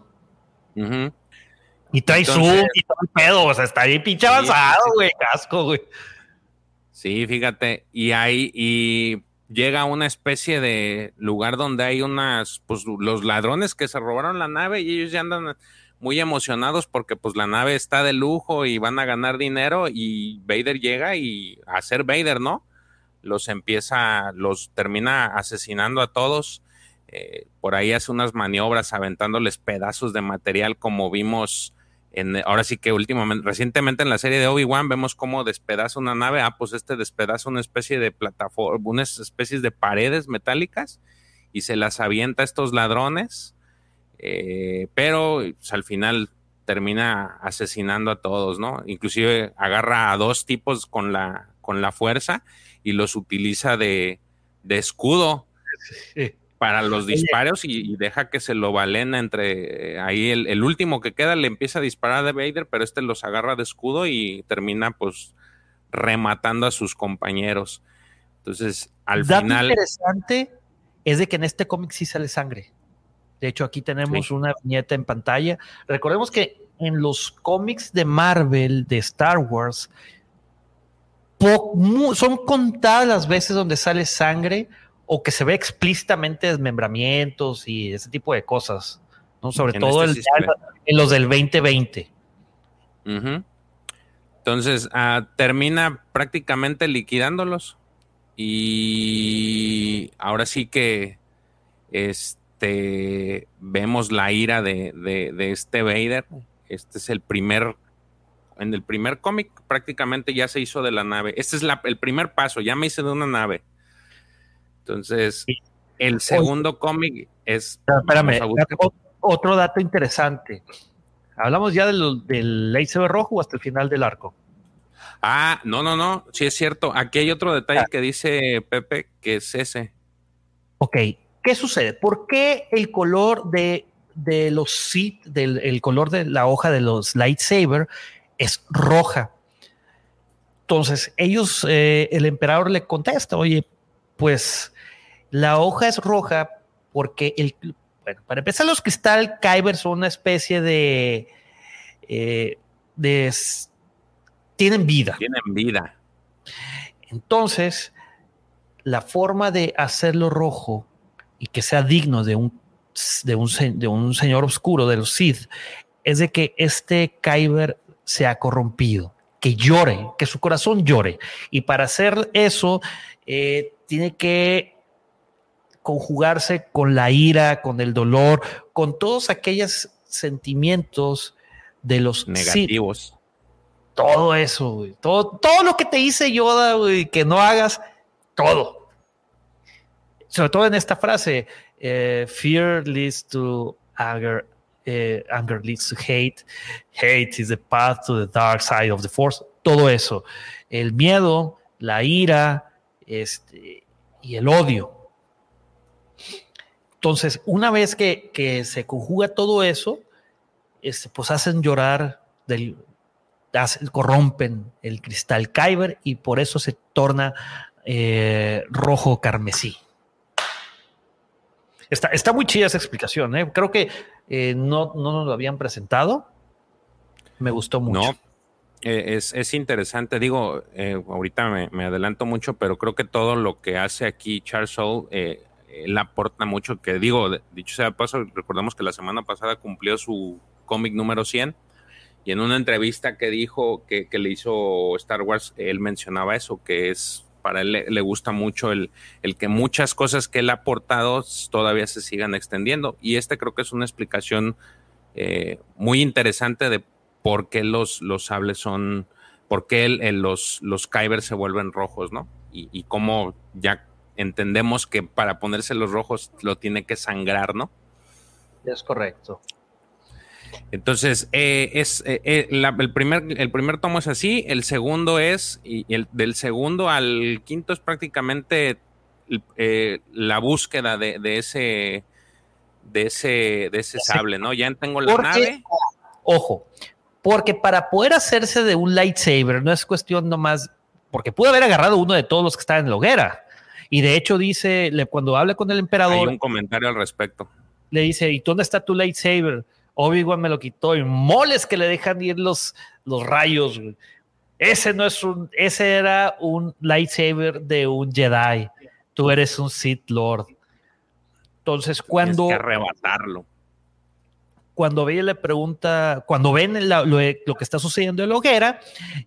Y trae zoom y todo el pedo, o sea, está bien pinche avanzado, güey, casco, güey. Sí, fíjate, y ahí, y llega a una especie de lugar donde hay unas, pues los ladrones que se robaron la nave y ellos ya andan muy emocionados porque pues la nave está de lujo y van a ganar dinero y Vader llega y a ser Vader, ¿no? Los empieza, los termina asesinando a todos. Eh, por ahí hace unas maniobras aventándoles pedazos de material como vimos ahora sí que últimamente, recientemente en la serie de Obi-Wan vemos cómo despedaza una nave, ah, pues este despedaza una especie de plataforma, unas especies de paredes metálicas y se las avienta a estos ladrones, eh, pero pues, al final termina asesinando a todos, ¿no? Inclusive agarra a dos tipos con la, con la fuerza y los utiliza de, de escudo. Sí para los disparos y, deja que se lo valena entre eh, ahí el, último que queda le empieza a disparar de Vader, pero este los agarra de escudo y termina pues rematando a sus compañeros. Entonces, al Dato final. interesante es de que en este cómic sí sale sangre. De hecho, aquí tenemos una viñeta en pantalla. Recordemos que en los cómics de Marvel, de Star Wars, son contadas las veces donde sale sangre o que se ve explícitamente desmembramientos y ese tipo de cosas, ¿no? Sobre todo este en los del 2020. Entonces, ah, termina prácticamente liquidándolos. Y ahora sí que este vemos la ira de, este Vader. Este es el primer. En el primer cómic prácticamente ya se hizo de la nave. Este es el primer paso. Ya me hice de una nave. Entonces, el segundo cómic es... Espérame, otro dato interesante. ¿Hablamos ya del, del lightsaber rojo hasta el final del arco? Ah, no, no, no, sí es cierto. Aquí hay otro detalle ah. que dice Pepe, que es ese. Ok, ¿qué sucede? ¿Por qué el color de, de los Sith, del el color de la hoja de los lightsaber es roja? Entonces, ellos, eh, el emperador le contesta, oye, pues la hoja es roja porque el, bueno, para empezar, los cristal Kyber son una especie de, eh, de tienen vida. Tienen vida. Entonces, la forma de hacerlo rojo y que sea digno de un, de un, de un señor oscuro, de los Sith, es de que este Kyber sea corrompido, que llore, que su corazón llore. Y para hacer eso, eh, tiene que conjugarse con la ira, con el dolor, con todos aquellos sentimientos de los negativos. Todo eso, Todo, todo lo que te dice Yoda, que no hagas, todo. Sobre todo en esta frase, eh, fear leads to anger, eh, anger leads to hate, hate is the path to the dark side of the force, todo eso, el miedo, la ira este, y el odio. Entonces, una vez que, que se conjuga todo eso, este, pues hacen llorar, corrompen el cristal Kyber y por eso se torna eh, rojo carmesí. Está, está, muy chida esa explicación, ¿eh? creo que eh, no, no, nos lo habían presentado. Me gustó mucho. No, es, es, interesante. Digo, ahorita me, me, adelanto mucho, pero creo que todo lo que hace aquí Charles Soule él aporta mucho. Que digo, dicho sea de paso, recordemos que la semana pasada cumplió su cómic número 100 y en una entrevista que dijo que, le hizo Star Wars, él mencionaba eso, que es para él le, gusta mucho el, el, que muchas cosas que él ha aportado todavía se sigan extendiendo. Y este creo que es una explicación eh, muy interesante de por qué los, los sables son, por qué los, los Kyber se vuelven rojos, ¿no? Y, y cómo ya entendemos que para ponerse los rojos lo tiene que sangrar, ¿no? Es correcto. Entonces, eh, es eh, eh, el, primer, el primer tomo es así, el segundo es, y el, del segundo al quinto es prácticamente la búsqueda de, ese de ese, de ese sable, ¿no? Ya tengo la nave. Ojo, porque para poder hacerse de un lightsaber no es cuestión nomás, porque pudo haber agarrado uno de todos los que estaban en la hoguera. Y de hecho dice, cuando habla con el emperador... Hay un comentario al respecto. Le dice, ¿y dónde está tu lightsaber? Obi-Wan me lo quitó y moles que le dejan ir los, los rayos. Ese no es un, ese era un lightsaber de un Jedi. Tú eres un Sith Lord. Entonces, cuando. Tienes que arrebatarlo. Cuando ve le pregunta, cuando ven lo, que está sucediendo en la hoguera,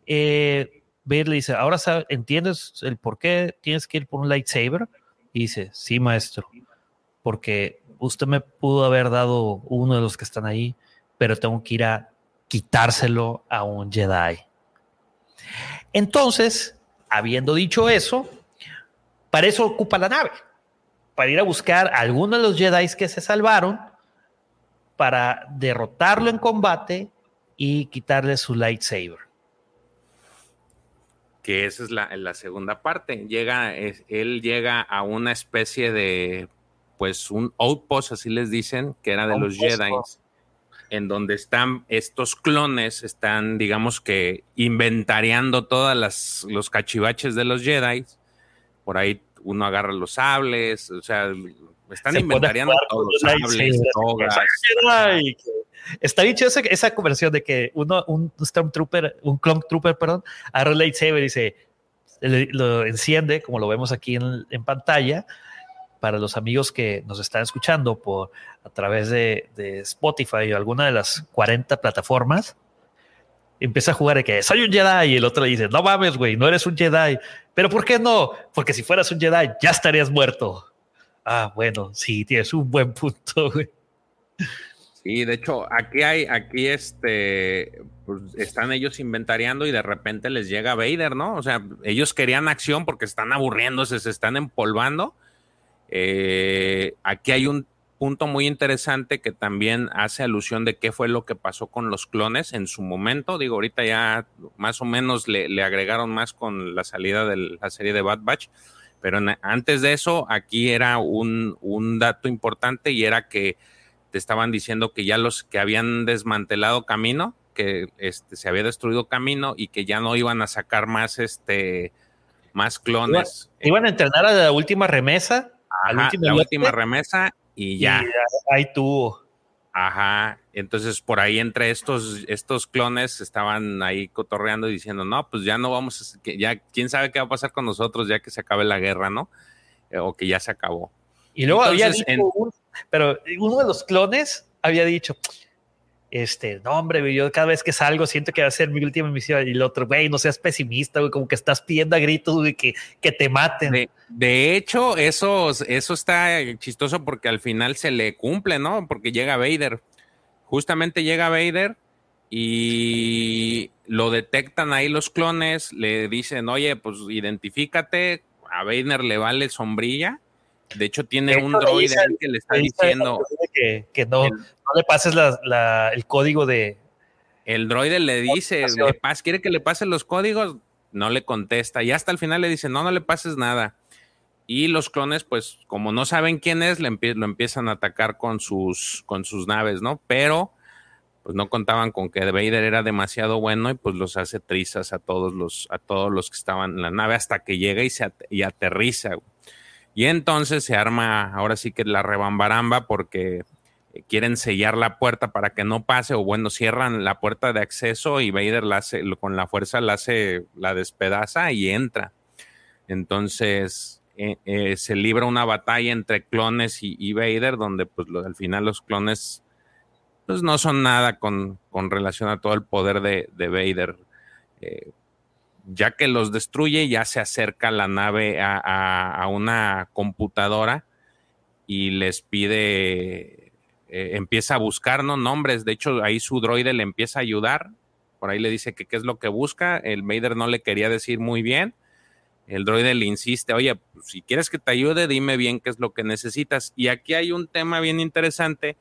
eh, le dice: Ahora entiendes el por qué tienes que ir por un lightsaber. Y dice: Sí, maestro, porque usted me pudo haber dado uno de los que están ahí, pero tengo que ir a quitárselo a un Jedi. Entonces, habiendo dicho eso, para eso ocupa la nave, para ir a buscar a alguno de los Jedi que se salvaron, para derrotarlo en combate y quitarle su lightsaber. Que esa es la, la segunda parte. Llega, él llega a una especie de pues un outpost, así les dicen, que era de los Jedi, en donde están estos clones, están, digamos que, inventariando todas los cachivaches de los Jedi. Por ahí uno agarra los sables, o sea, están inventariando todos los sables, Está dicho esa, esa conversión de que uno, un Stormtrooper, un Clone Trooper, perdón, agarra el lightsaber y dice, lo enciende, como lo vemos aquí en, en pantalla, para los amigos que nos están escuchando por a través de, Spotify o alguna de las 40 plataformas, empieza a jugar de que soy un Jedi y el otro dice, no mames, güey, no eres un Jedi. Pero ¿por qué no? Porque si fueras un Jedi ya estarías muerto. Ah, bueno, sí, tienes un buen punto, güey. Sí, de hecho, aquí hay, aquí este, pues están ellos inventariando y de repente les llega Vader, ¿no? O sea, ellos querían acción porque están aburriéndose, se están empolvando eh, aquí hay un punto muy interesante que también hace alusión de qué fue lo que pasó con los clones en su momento. Digo, ahorita ya más o menos le, agregaron más con la salida de la serie de Bad Batch, pero antes de eso, aquí era un, dato importante y era que te estaban diciendo que ya los que habían desmantelado camino, que este, se había destruido camino y que ya no iban a sacar más, este, más clones. ¿Iban a entrenar a la última remesa? La última remesa y ya. ahí tuvo. Ajá. Entonces, por ahí entre estos, estos clones estaban ahí cotorreando y diciendo, no, pues ya no vamos, a, ya, quién sabe qué va a pasar con nosotros ya que se acabe la guerra, ¿no? Eh, o que ya se acabó. Y luego había dicho, pero uno de los clones había dicho, este, no, hombre, yo cada vez que salgo siento que va a ser mi última misión. Y el otro, güey, no seas pesimista, güey, como que estás pidiendo a gritos, güey, que, que te maten. De, hecho, eso, eso está chistoso porque al final se le cumple, ¿no? Porque llega Vader. Justamente llega Vader y lo detectan ahí los clones, le dicen, oye, pues identifícate, a Vader le vale sombrilla De hecho, tiene un droide que le está diciendo que, no, le pases el código de. El droide le dice, quiere que le pasen los códigos, no le contesta. Y hasta el final le dice, no, no le pases nada. Y los clones, pues, como no saben quién es, le lo empiezan a atacar con sus, con sus naves, ¿no? Pero, pues no contaban con que Vader era demasiado bueno y pues los hace trizas a todos los, a todos los que estaban en la nave hasta que llega y se y aterriza. Y entonces se arma ahora sí que la rebambaramba porque quieren sellar la puerta para que no pase, o bueno, cierran la puerta de acceso y Vader la con la fuerza la hace, la despedaza y entra. Entonces, eh, eh, se libra una batalla entre clones y, Vader, donde pues al final los clones pues no son nada con, relación a todo el poder de, Vader. Eh, ya que los destruye, ya se acerca la nave a, una computadora y les pide, empieza a buscar nombres. De hecho, ahí su droide le empieza a ayudar. Por ahí le dice que qué es lo que busca. El Vader no le quería decir muy bien el droide le insiste, oye, pues, si quieres que te ayude, dime bien qué es lo que necesitas. Y aquí hay un tema bien interesante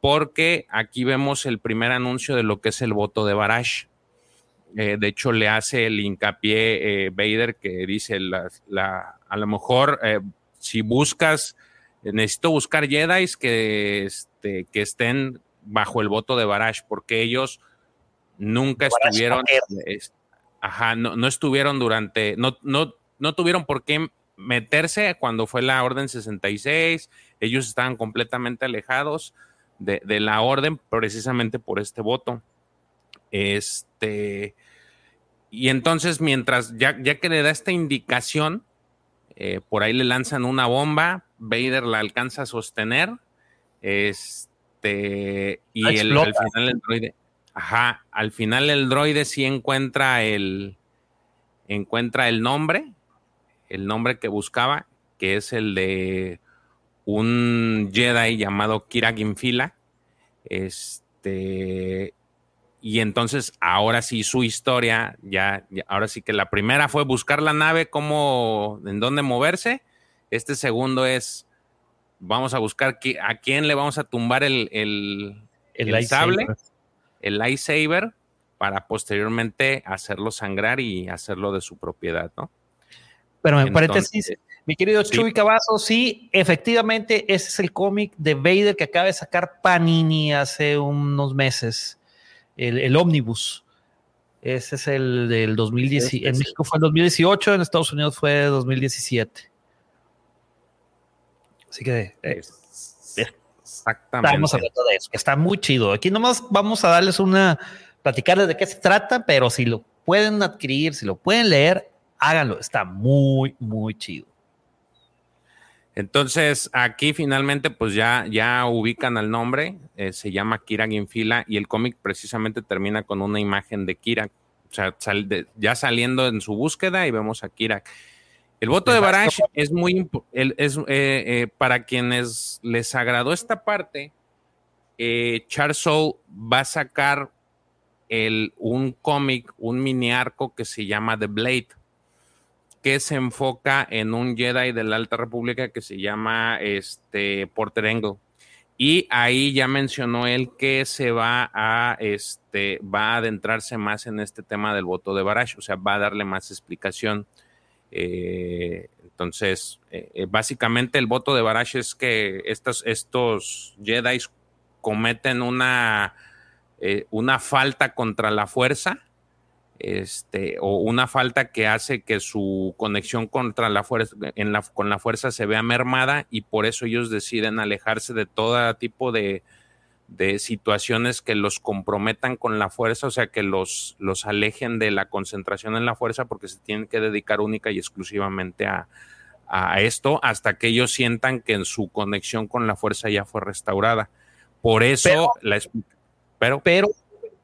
porque aquí vemos el primer anuncio de lo que es el voto de Barash. Eh, de hecho, le hace el hincapié eh, Vader que dice, la, a lo mejor eh, si buscas, necesito buscar Jedi que, este, que estén bajo el voto de Barash, porque ellos nunca estuvieron... Ajá, no, no estuvieron durante, no, no, no tuvieron por qué meterse cuando fue la Orden 66, ellos estaban completamente alejados de, la orden precisamente por este voto. Este, y entonces mientras, ya, ya que le da esta indicación, eh, por ahí le lanzan una bomba, Vader la alcanza a sostener, este, y el, al final el droide, Ajá, al final el droide sí encuentra el, encuentra el nombre, el nombre que buscaba, que es el de un Jedi llamado Kira Ginfila. Este, y entonces ahora sí su historia, ya, ahora sí que la primera fue buscar la nave, cómo, en dónde moverse. Este segundo es, vamos a buscar a quién le vamos a tumbar el, el, el sable el lightsaber para posteriormente hacerlo sangrar y hacerlo de su propiedad, ¿no? Pero en paréntesis, mi querido Chuy Cavazo, sí, efectivamente, ese es el cómic de Vader que acaba de sacar Panini hace unos meses, el, el Omnibus. Ese es el del 2017. En México fue en 2018, en Estados Unidos fue 2017. Así que eh, Exactamente. Estamos hablando de eso, que está muy chido. Aquí nomás vamos a darles una, platicarles de qué se trata, pero si lo pueden adquirir, si lo pueden leer, háganlo. Está muy, muy chido. Entonces, aquí finalmente, pues ya, ya ubican al nombre, eh, se llama Kira Ginfila y el cómic precisamente termina con una imagen de Kira, o sea, ya saliendo en su búsqueda y vemos a Kira. El voto de Barash es muy es, eh, eh, para quienes les agradó esta parte. Charles Soule va a sacar el, un cómic, un mini arco que se llama The Blade, que se enfoca en un Jedi de la Alta República que se llama este, Porter Engle. Y ahí ya mencionó él que se va a, este, va a adentrarse más en este tema del voto de Barash, o sea, va a darle más explicación. Eh, entonces, eh, eh, básicamente el voto de Barash es que estos, estos Jedi cometen una, una falta contra la fuerza, este, o una falta que hace que su conexión contra la fuerza, en la, con la fuerza se vea mermada y por eso ellos deciden alejarse de todo tipo de, de situaciones que los comprometan con la fuerza, o sea, que los, los alejen de la concentración en la fuerza porque se tienen que dedicar única y exclusivamente a, esto hasta que ellos sientan que en su conexión con la fuerza ya fue restaurada. Por eso, pero, pero,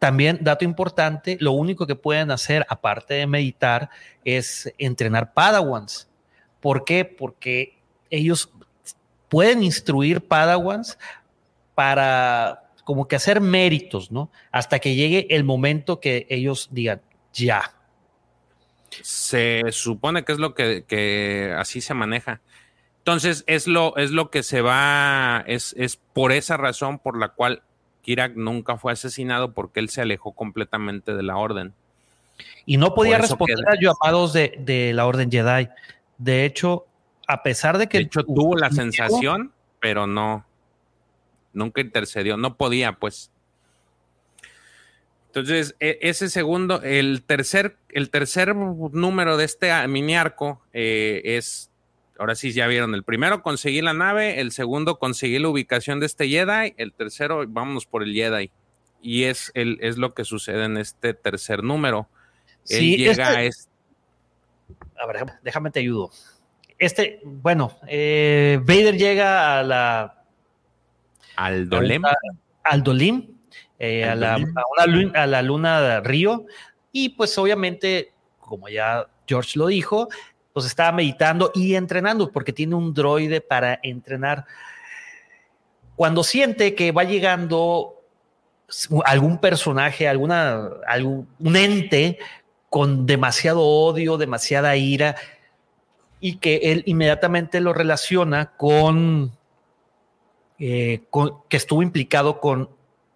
también, dato importante, lo único que pueden hacer, aparte de meditar, es entrenar padawans. ¿Por qué? Porque ellos pueden instruir padawans para como que hacer méritos, ¿no? Hasta que llegue el momento que ellos digan, ya. Se supone que es lo que, así se maneja. Entonces, es lo, es lo que se va, es, es por esa razón por la cual Kirak nunca fue asesinado, porque él se alejó completamente de la orden. Y no podía responder a llamados de, de, la orden Jedi. De hecho, a pesar de que... De hecho, tuvo la sensación, pero no, nunca intercedió, no podía, pues. Entonces, e, ese segundo, el tercer, el tercer número de este mini arco eh, es Ahora sí, ya vieron. El primero conseguí la nave, el segundo conseguí la ubicación de este Jedi, el tercero vámonos por el Jedi. Y es, el, es lo que sucede en este tercer número. Sí, llega este... a... ver, déjame te ayudo. Este, bueno, eh, Vader llega a la... Al Dolem. Al Dolim, eh, a, la, a, a la luna de Río. Y pues obviamente, como ya George lo dijo, pues estaba meditando y entrenando porque tiene un droide para entrenar. Cuando siente que va llegando algún personaje, alguna, algún, un ente con demasiado odio, demasiada ira, y que él inmediatamente lo relaciona con, eh, con que estuvo implicado con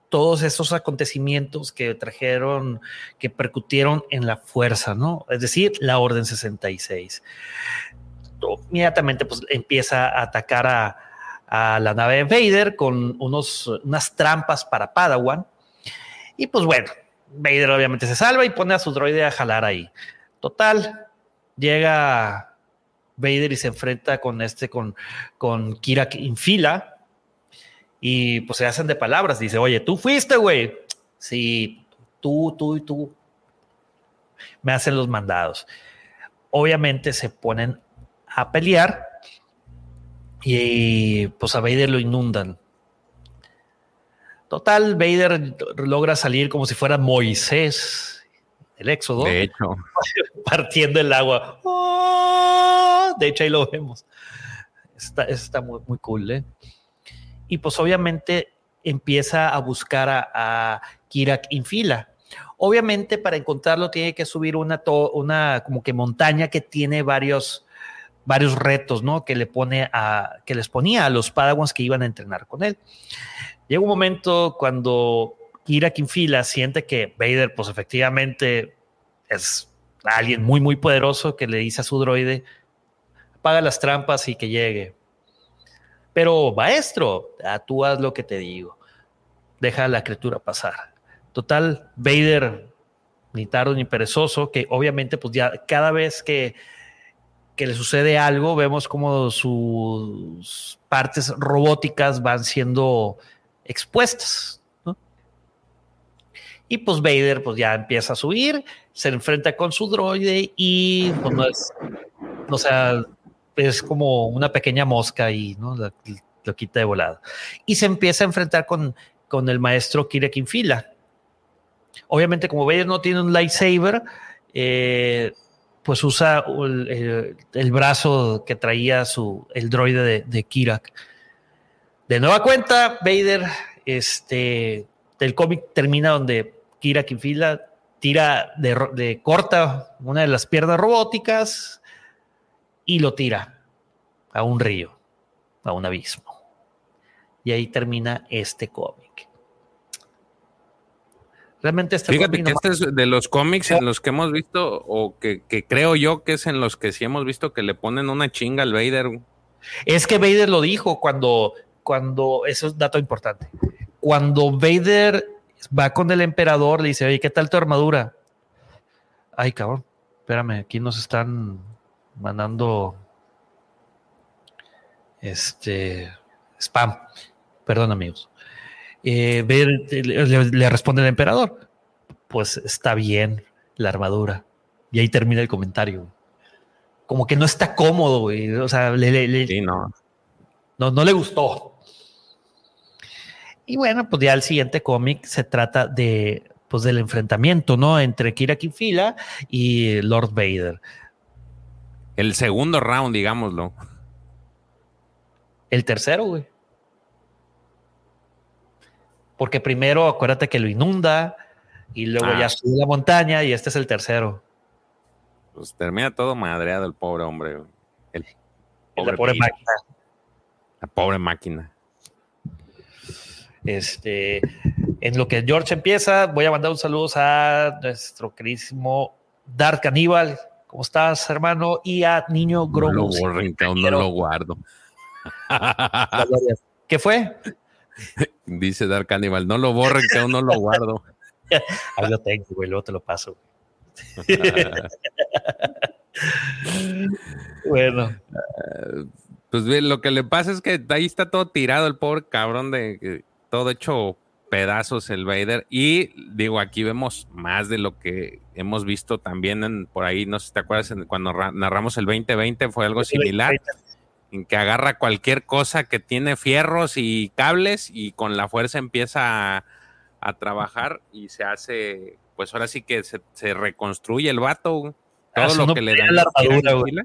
todos esos acontecimientos que trajeron, que percutieron en la fuerza, ¿no? Es decir, la Orden 66. Inmediatamente pues, empieza a atacar a, la nave de Vader con unos, unas trampas para Padawan. Y pues bueno, Vader obviamente se salva y pone a su droide a jalar ahí. Total, llega Vader y se enfrenta con este, con, con Kirak Infila, y pues se hacen de palabras. Dice, oye, tú fuiste, güey. Sí, tú, tú y tú. Me hacen los mandados. Obviamente se ponen a pelear y pues a Vader lo inundan. Total, Vader logra salir como si fuera Moisés, el éxodo. De hecho. Partiendo el agua. ¡Oh! De hecho, ahí lo vemos. Está, está muy, muy cool, ¿eh? Y pues obviamente empieza a buscar a, a Kirak Infila. Obviamente para encontrarlo tiene que subir una, como que montaña que tiene varios, varios retos, ¿no? Que le pone a, que les ponía a los Padawans que iban a entrenar con él. Llega un momento cuando Kirak Infila siente que Vader, pues efectivamente es alguien muy, muy poderoso que le dice a su droide, apaga las trampas y que llegue. Pero, maestro, tú haz lo que te digo. Deja a la criatura pasar. Total, Vader, ni tardo ni perezoso, que obviamente, pues ya cada vez que, que le sucede algo, vemos como sus partes robóticas van siendo expuestas. Y pues Vader pues ya empieza a subir, se enfrenta con su droide y pues no es, o sea, es como una pequeña mosca y ¿no? Lo, quita de volado. Y se empieza a enfrentar con, con el maestro Kirek Infila. Obviamente, como Vader no tiene un lightsaber, eh, pues usa el, brazo que traía su, el droide de, de Kirak. De nueva cuenta, Vader, este, el cómic termina donde Kirak Infila tira de corta una de las piernas robóticas, y lo tira a un río, a un abismo. Y ahí termina este cómic. Realmente este Fíjate que este es de los cómics en los que hemos visto, o que, creo yo que es en los que sí hemos visto que le ponen una chinga al Vader. Es que Vader lo dijo cuando, cuando, eso es dato importante. Cuando Vader va con el emperador, le dice, oye, ¿qué tal tu armadura? Ay, cabrón, espérame, aquí nos están mandando este spam. Perdón, amigos. Eh, le, responde el emperador. Pues está bien la armadura. Y ahí termina el comentario. Como que no está cómodo, güey. O sea, le, no. no. no. le gustó. Y bueno, pues ya el siguiente cómic se trata de pues del enfrentamiento, ¿no? Entre Kira Kifila y Lord Vader. El segundo round, digámoslo. El tercero, güey. Porque primero, acuérdate que lo inunda y luego ya ah. sube la montaña y este es el tercero. Pues termina todo madreado el pobre hombre. la pobre máquina. La pobre máquina. Este, en lo que George empieza, voy a mandar un saludo a nuestro queridísimo Dark Aníbal. ¿Cómo estás, hermano? Y a Niño Grogu. No lo borren, que aún no lo guardo. ¿Qué fue? Dice Dark Aníbal, no lo borren, que aún no lo guardo. Ahí lo tengo, güey, luego te lo paso. bueno. pues bien, lo que le pasa es que ahí está todo tirado el pobre cabrón de todo hecho pedazos el Vader. Y digo, aquí vemos más de lo que hemos visto también por ahí, no sé si te acuerdas, cuando narramos el 2020 fue algo similar, en que agarra cualquier cosa que tiene fierros y cables y con la fuerza empieza a, trabajar y se hace, pues ahora sí que se, reconstruye el vato. Todo lo que le dañó Kira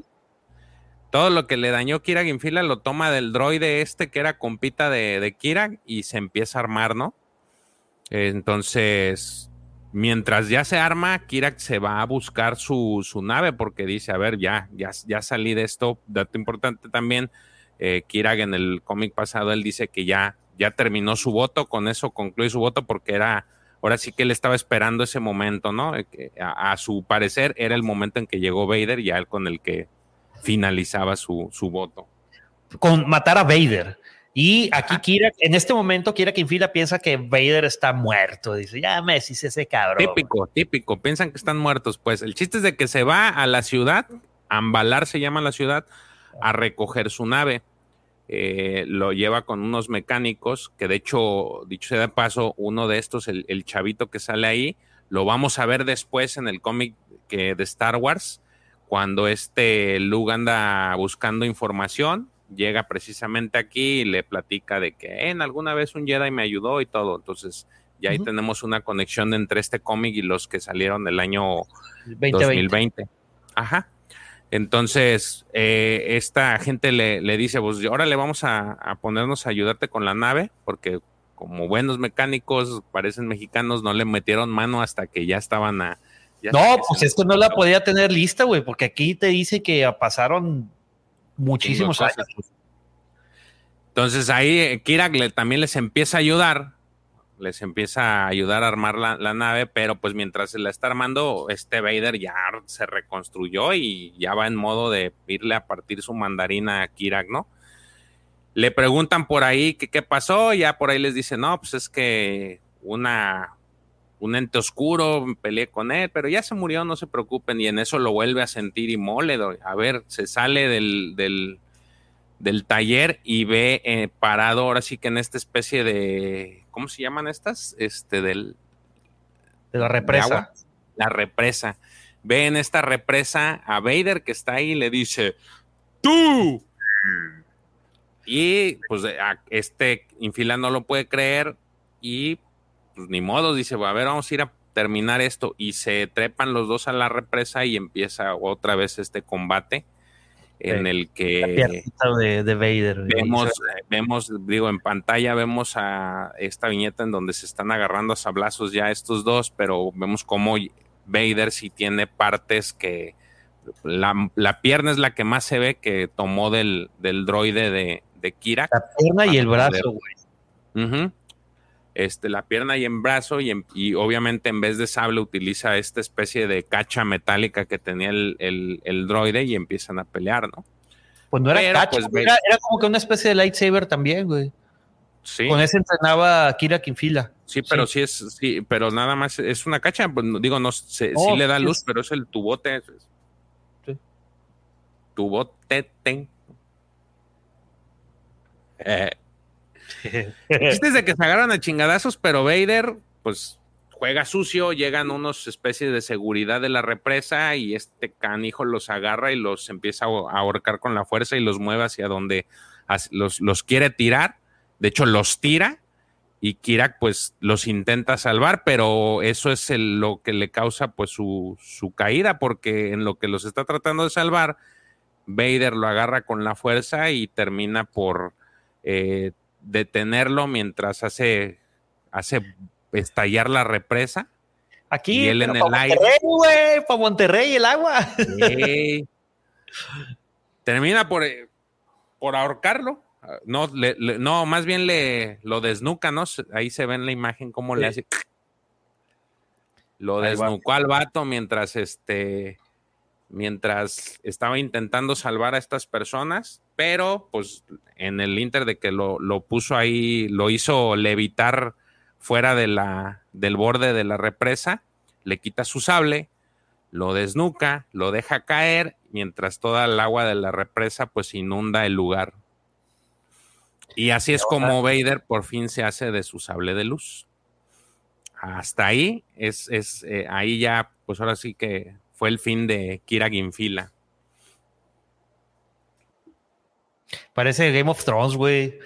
todo lo que le dañó Kira Ginfila lo toma del droide este que era compita de, de Kira y se empieza a armar, ¿no? Entonces, mientras ya se arma, Kirak se va a buscar su, nave porque dice, a ver, ya, ya, ya salí de esto. Dato importante también, eh, Kirak en el cómic pasado, él dice que ya, ya terminó su voto, con eso concluye su voto porque era, ahora sí que él estaba esperando ese momento, ¿no? Eh, a, a, su parecer era el momento en que llegó Vader y él con el que finalizaba su, su voto. Con matar a Vader. Y aquí Kira, en este momento, Kira Kinfila piensa que Vader está muerto. Dice, ya Messi ese cabrón. Típico, típico. Piensan que están muertos. Pues el chiste es de que se va a la ciudad, Ambalar se llama la ciudad, a recoger su nave. Eh, lo lleva con unos mecánicos, que de hecho, dicho sea de paso, uno de estos, el, el chavito que sale ahí, lo vamos a ver después en el cómic de Star Wars, cuando este Luke anda buscando información llega precisamente aquí y le platica de que en alguna vez un Jedi me ayudó y todo. Entonces, ya ahí tenemos una conexión entre este cómic y los que salieron del año 2020. Ajá. Entonces, eh, esta gente le, le, dice, pues ahora le vamos a, ponernos a ayudarte con la nave, porque como buenos mecánicos, parecen mexicanos, no le metieron mano hasta que ya estaban a... no, pues esto no la podía tener lista, güey, porque aquí te dice que pasaron muchísimos años. Entonces ahí eh, Kirak también les empieza a ayudar, les empieza a ayudar a armar la, nave, pero pues mientras se la está armando, este Vader ya se reconstruyó y ya va en modo de irle a partir su mandarina a Kirak, ¿no? Le preguntan por ahí qué pasó, ya por ahí les dice, no, pues es que una, un ente oscuro, peleé con él, pero ya se murió, no se preocupen, y en eso lo vuelve a sentir y mole, a ver, se sale del, del, taller y ve eh, parado ahora sí que en esta especie de, ¿cómo se llaman estas? Este, del... De la represa. la represa. Ve en esta represa a Vader que está ahí y le dice, ¡tú! Y pues este infila no lo puede creer y pues ni modo, dice, a ver, vamos a ir a terminar esto. Y se trepan los dos a la represa y empieza otra vez este combate en el que de, de, Vader. Vemos, vemos, digo, en pantalla vemos a esta viñeta en donde se están agarrando a sablazos ya estos dos, pero vemos cómo Vader sí tiene partes que la, pierna es la que más se ve que tomó del, del droide de, de Kira. La pierna y el brazo, güey este, la pierna y en brazo y, obviamente en vez de sable utiliza esta especie de cacha metálica que tenía el, droide y empiezan a pelear, ¿no? Pues no era cacha, pues, era, como que una especie de lightsaber también, güey. Sí. Con ese entrenaba Kira Kinfila. Sí, pero sí. es, sí, pero nada más es una cacha, pues, digo, no, sí le da luz, pero es el tubote. Sí. Tubote. Eh, es de que se agarran a chingadazos, pero Vader, pues juega sucio, llegan unos especies de seguridad de la represa y este canijo los agarra y los empieza a ahorcar con la fuerza y los mueve hacia donde los, los quiere tirar. De hecho, los tira y Kirak pues los intenta salvar, pero eso es lo que le causa pues su, su, caída, porque en lo que los está tratando de salvar, Vader lo agarra con la fuerza y termina por eh, detenerlo mientras hace, hace estallar la represa. Aquí, y él en el aire. para Monterrey el agua. Termina por. Eh, por ahorcarlo. No, no, más bien le lo desnuca, ¿no? Ahí se ve en la imagen cómo le hace. Lo desnucó al vato mientras este mientras estaba intentando salvar a estas personas, pero pues en el Inter de que lo, lo puso ahí, lo hizo levitar fuera de la, del borde de la represa, le quita su sable, lo desnuca, lo deja caer, mientras toda el agua de la represa pues inunda el lugar. Y así es como Vader por fin se hace de su sable de luz. Hasta ahí es, es eh, ahí ya, pues ahora sí que fue el fin de Kira Ginfila. Parece Game of Thrones, güey.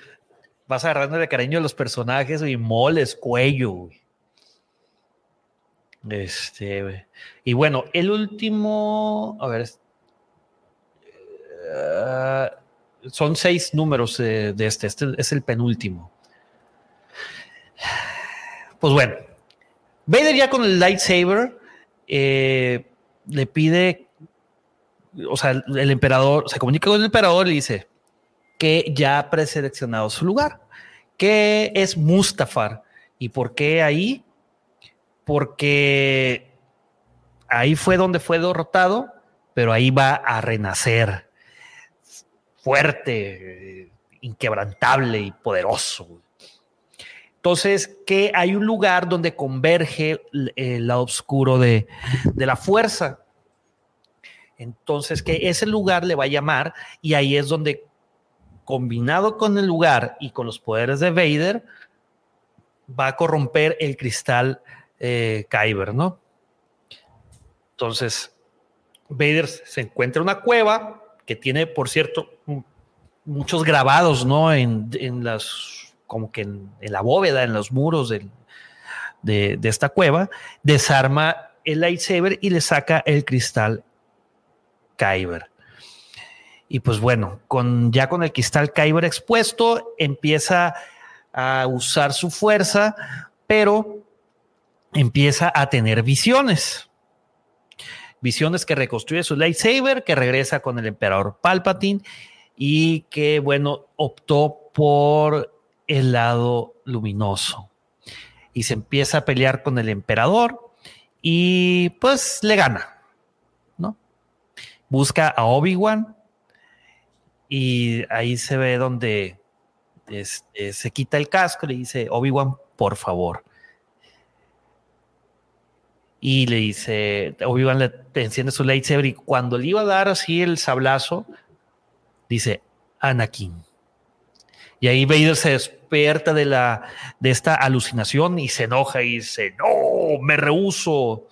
Vas agarrando de cariño a los personajes y moles, cuello, güey. Este, y bueno, el último, a ver, eh, son seis números de, este, este es el penúltimo. Pues bueno, Vader ya con el lightsaber eh, le pide, o sea, el emperador se comunica con el emperador y dice que ya ha preseleccionado su lugar, que es Mustafar. ¿Y por qué ahí? Porque ahí fue donde fue derrotado, pero ahí va a renacer fuerte, inquebrantable y poderoso. Entonces, que hay un lugar donde converge el lado oscuro de, la fuerza. Entonces, que ese lugar le va a llamar y ahí es donde, combinado con el lugar y con los poderes de Vader, va a corromper el cristal eh, Kyber, ¿no? Entonces, Vader se encuentra en una cueva que tiene, por cierto, muchos grabados, ¿no? En, las, como que en, la bóveda, en los muros de, de, esta cueva, desarma el lightsaber y le saca el cristal Kyber. Y pues bueno, con, ya con el cristal Kyber expuesto, empieza a usar su fuerza, pero empieza a tener visiones. Visiones que reconstruye su lightsaber, que regresa con el emperador Palpatine y que, bueno, optó por el lado luminoso. Y se empieza a pelear con el emperador y pues le gana, ¿no? Busca a Obi-Wan y ahí se ve donde este, se quita el casco le dice, Obi-Wan, por favor y le dice, Obi-Wan le enciende su lightsaber y cuando le iba a dar así el sablazo, dice, Anakin. Y ahí Vader se despierta de, la, de esta alucinación y se enoja y dice, no, me rehuso.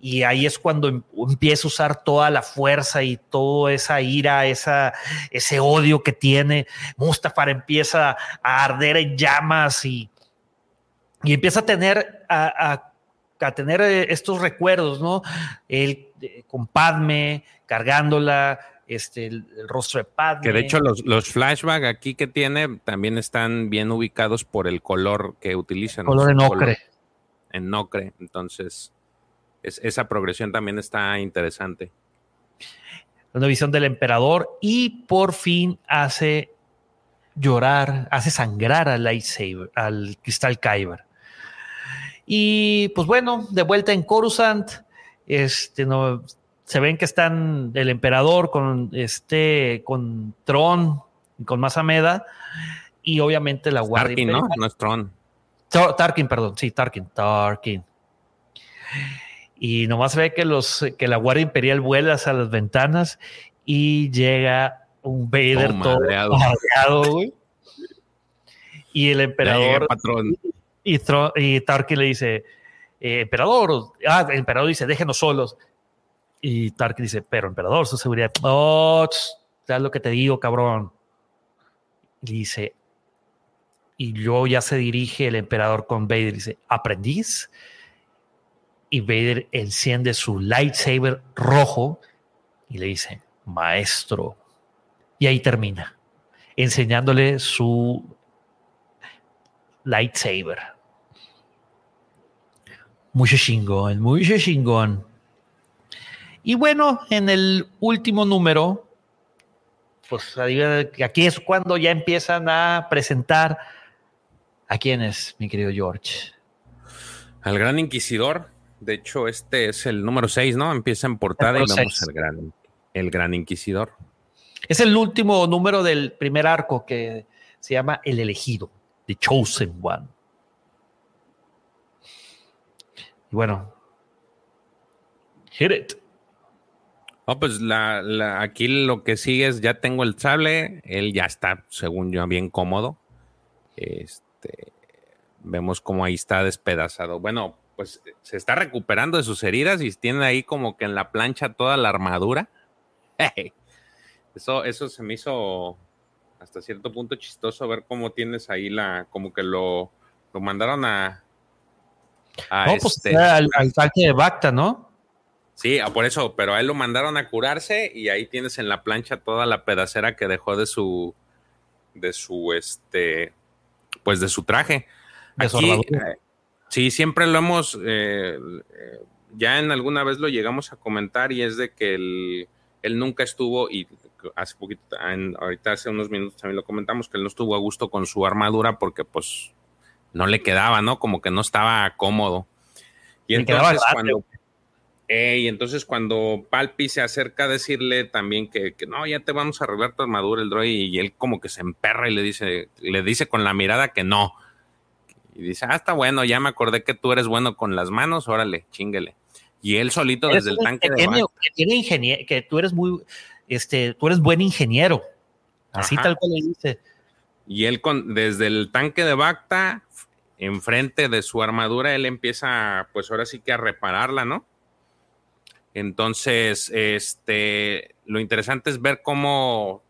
Y ahí es cuando em, empieza a usar toda la fuerza y toda esa ira, esa, ese odio que tiene. Mustafar empieza a arder en llamas y, y empieza a tener, a a tener eh, estos recuerdos, ¿no? Él eh, con Padme, cargándola, este, el, rostro de Padme. Que de hecho los, los flashbacks aquí que tiene también están bien ubicados por el color que utilizan. Color en ocre. en ocre, entonces esa progresión también está interesante. Una visión del emperador y por fin hace llorar, hace sangrar al lightsaber, al cristal Kyber. Y pues bueno, de vuelta en Coruscant, este, no, se ven que están el emperador con este, con Tron, con Masameda, y obviamente la Guardia Tarkin, ¿no? No es Tron. Tarkin, perdón, sí, Tarkin, Tarkin. Y nomás se ve que, los, que la Guardia Imperial vuela hacia las ventanas y llega un Vader todo, todo Y el emperador. Patrón. Y, y Tarkin le dice, eh, emperador, ah, el emperador dice, déjenos solos. Y Tarkin dice, pero emperador, su seguridad, oh, sabes lo que te digo, cabrón. Y dice, y luego ya se dirige el emperador con Vader dice, aprendiz. Y Vader enciende su lightsaber rojo y le dice, maestro. Y ahí termina, enseñándole su lightsaber. Mucho chingón, mucho chingón. Y bueno, en el último número pues aquí es cuando ya empiezan a presentar a quiénes, mi querido George. Al Gran Inquisidor. De hecho, este es el número 6, ¿no? Empieza en portada y vemos el gran, el gran Inquisidor. Es el último número del primer arco que se llama El elegido, The Chosen One. Y bueno, hit it. Oh, pues la, aquí lo que sigue es, ya tengo el sable, él ya está, según yo, bien cómodo. Este, vemos cómo ahí está despedazado. Bueno, pues se está recuperando de sus heridas y tiene ahí como que en la plancha toda la armadura. Eso, eso se me hizo hasta cierto punto chistoso ver cómo tienes ahí la, como que lo, lo mandaron a... no, pues este, al, al tanque de Bacta, ¿no? Sí, ah, por eso, pero a él lo mandaron a curarse y ahí tienes en la plancha toda la pedacera que dejó de su, de su, este, pues de su traje. Aquí, eh, sí, siempre lo hemos, eh, eh, ya en alguna vez lo llegamos a comentar y es de que él, él nunca estuvo y hace poquito, ahorita hace unos minutos también lo comentamos que él no estuvo a gusto con su armadura porque pues no le quedaba, ¿no? Como que no estaba cómodo. Y entonces cuando y entonces cuando Palpi se acerca a decirle también que, no, ya te vamos a arreglar tu armadura, el droid, y él como que se emperra y le dice, le dice con la mirada que no. Y dice, ah, está bueno, ya me acordé que tú eres bueno con las manos, órale, chinguele. Y él solito desde el tanque de que tiene que tú eres muy, este, tú eres buen ingeniero. Así tal cual le dice. Y él con, desde el tanque de Bacta, enfrente de su armadura, él empieza, pues ahora sí que a repararla, ¿no? Entonces, este, lo interesante es ver cómo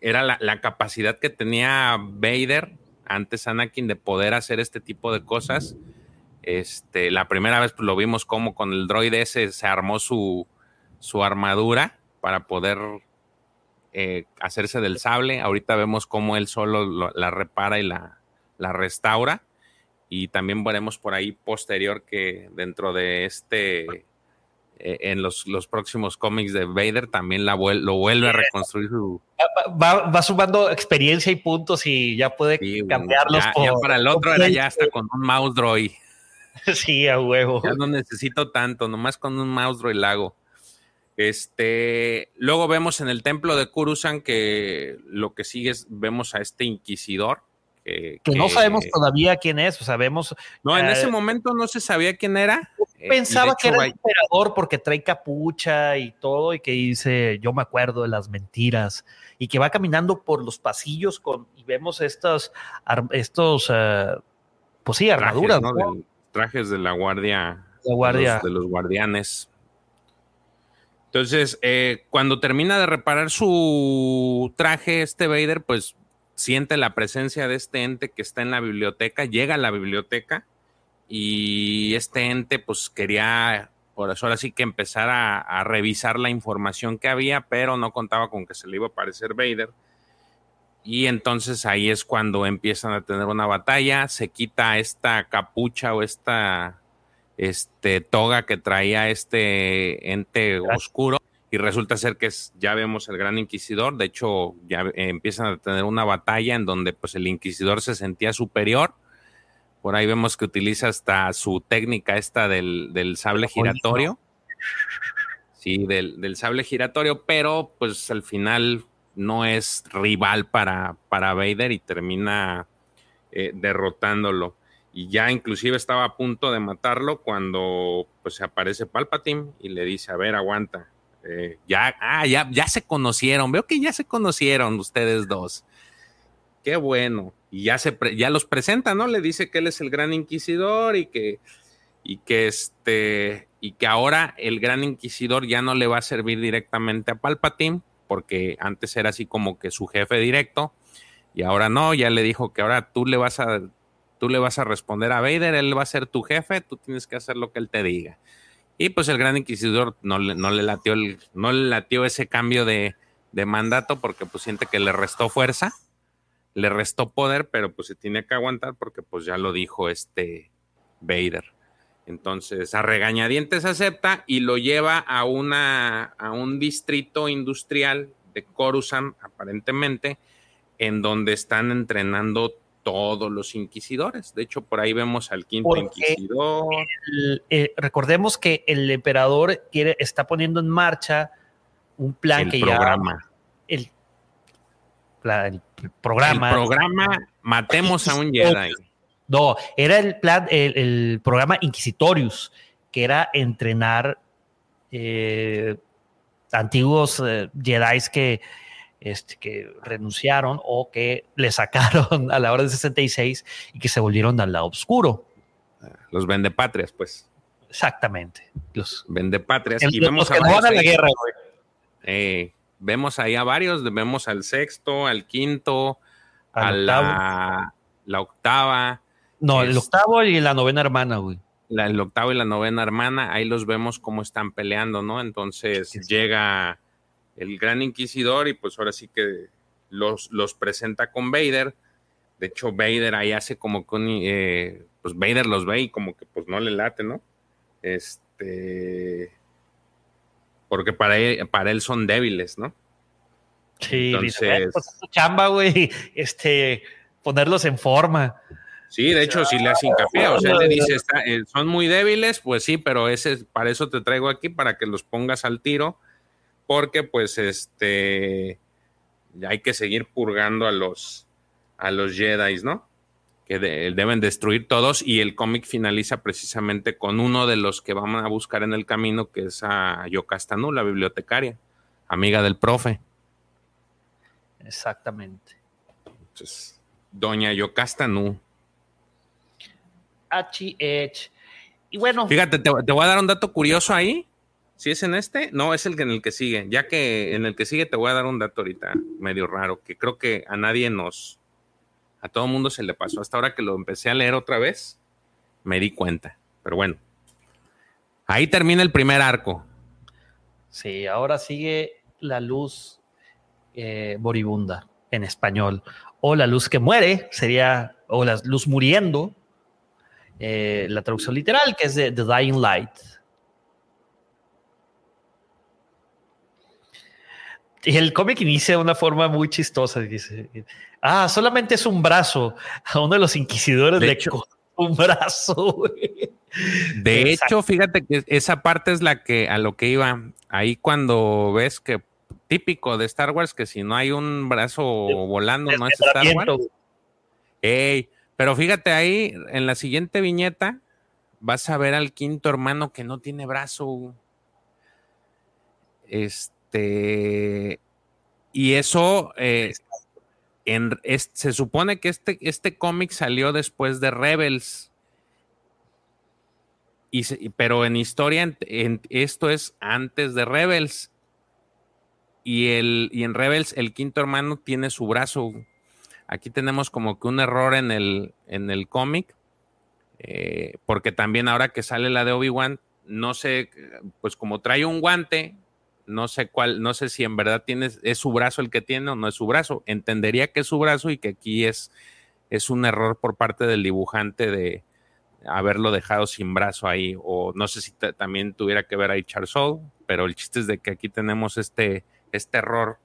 era la, capacidad que tenía Vader antes Anakin de poder hacer este tipo de cosas. Este, la primera vez pues, lo vimos como con el droide ese se armó su, su armadura para poder eh, hacerse del sable. Ahorita vemos cómo él solo la repara y la, la restaura. Y también veremos por ahí posterior que dentro de este en los, próximos cómics de Vader también la lo vuelve a reconstruir su... Va, sumando experiencia y puntos y ya puede cambiarlos. Ya, para el otro era ya hasta con un mouse droid. sí, a huevo. Ya no necesito tanto, nomás con un mouse droid lago. Este, luego vemos en el templo de Kurusan que lo que sigue es, vemos a este inquisidor que, no sabemos todavía quién es, o sabemos. No, en ese eh, momento no se sabía quién era. Eh, pensaba que era el emperador porque trae capucha y todo, y que dice, yo me acuerdo de las mentiras, y que va caminando por los pasillos con, y vemos estos, estos eh, pues sí, armaduras. Trajes, de la guardia. La guardia. De los, guardianes. Entonces, cuando termina de reparar su traje, este Vader, pues siente la presencia de este ente que está en la biblioteca, llega a la biblioteca y este ente pues quería, por eso ahora sí que empezar a, revisar la información que había, pero no contaba con que se le iba a aparecer Vader. Y entonces ahí es cuando empiezan a tener una batalla, se quita esta capucha o esta este, toga que traía este ente oscuro y resulta ser que es, ya vemos el gran inquisidor, de hecho ya eh, empiezan a tener una batalla en donde pues el inquisidor se sentía superior, por ahí vemos que utiliza hasta su técnica esta del, sable giratorio, sí, del, sable giratorio, pero pues al final no es rival para, para Vader y termina eh, derrotándolo. Y ya inclusive estaba a punto de matarlo cuando pues aparece Palpatine y le dice, a ver, aguanta, eh, ya, ah, ya, ya se conocieron. Veo que ya se conocieron ustedes dos. Qué bueno. Y ya se ya los presenta, ¿no? Le dice que él es el gran inquisidor y que, y que este, y que ahora el gran inquisidor ya no le va a servir directamente a Palpatine, porque antes era así como que su jefe directo, y ahora no, ya le dijo que ahora tú le vas a, tú le vas a responder a Vader, él va a ser tu jefe, tú tienes que hacer lo que él te diga. Y pues el gran inquisidor no le, no le latió el, no le latió ese cambio de, mandato porque pues siente que le restó fuerza, le restó poder, pero pues se tiene que aguantar porque pues ya lo dijo este Vader. Entonces, a regañadientes acepta y lo lleva a, una, a un distrito industrial de Coruscant, aparentemente, en donde están entrenando todos los inquisidores. De hecho, por ahí vemos al quinto inquisidor. Eh, recordemos que el emperador quiere, está poniendo en marcha un plan el que programa. ya. El, el programa. El programa Matemos a un Jedi. No, era el plan, el, programa Inquisitorius, que era entrenar eh, antiguos eh, Jedi que este, que renunciaron o que le sacaron a la hora de 66 y que se volvieron al lado oscuro. Los vendepatrias, pues. Exactamente. Los vendepatrias. y vemos a la guerra, eh, vemos ahí a varios, vemos al sexto, al quinto, a la, octava. No, el octavo y la novena hermana, güey. el octavo y la novena hermana, ahí los vemos cómo están peleando, ¿no? Entonces llega el gran inquisidor y pues ahora sí que los, los presenta con Vader. De hecho, Vader ahí hace como que eh, pues Vader los ve y como que pues no le late, ¿no? Este, porque para él, para él son débiles, ¿no? Sí, Entonces, pues, chamba, güey, este, ponerlos en forma. Sí, de hecho, si le hace hincapié, o sea, le dice, eh, son muy débiles, pues sí, pero ese, para eso te traigo aquí, para que los pongas al tiro porque pues este hay que seguir purgando a los a los Jedi, ¿no? Que deben destruir todos y el cómic finaliza precisamente con uno de los que vamos a buscar en el camino, que es a Yocastanu, la bibliotecaria, amiga del profe. Exactamente. Entonces, doña Yocastanu. H. Y bueno. Fíjate, te, te voy a dar un dato curioso ahí si es en este, no, es el que en el que sigue. Ya que en el que sigue te voy a dar un dato ahorita medio raro, que creo que a nadie nos, a todo mundo se le pasó. Hasta ahora que lo empecé a leer otra vez, me di cuenta. Pero bueno, ahí termina el primer arco. Sí, ahora sigue la luz eh, moribunda en español. O la luz que muere, sería, o la luz muriendo, eh, la traducción literal, que es de The Dying Light. Y el cómic inicia de una forma muy chistosa. Dice, ah, solamente es un brazo. A uno de los inquisidores de hecho, un brazo. De hecho, fíjate que esa parte es la que a lo que iba. Ahí cuando ves que típico de Star Wars, que si no hay un brazo volando, no es Star Wars. pero fíjate ahí, en la siguiente viñeta, vas a ver al quinto hermano que no tiene brazo. Este este, y eso, eh, se supone que este, este cómic salió después de Rebels. Y pero en historia, esto es antes de Rebels. Y, el, y en Rebels, el quinto hermano tiene su brazo. Aquí tenemos como que un error en el, en el cómic. Eh, porque también ahora que sale la de Obi-Wan, no sé, pues como trae un guante, no sé cuál, no sé si en verdad tienes, es su brazo el que tiene o no es su brazo. Entendería que es su brazo y que aquí es, es un error por parte del dibujante de haberlo dejado sin brazo ahí. O no sé si también tuviera que ver ahí Charles pero el chiste es de que aquí tenemos este, este error,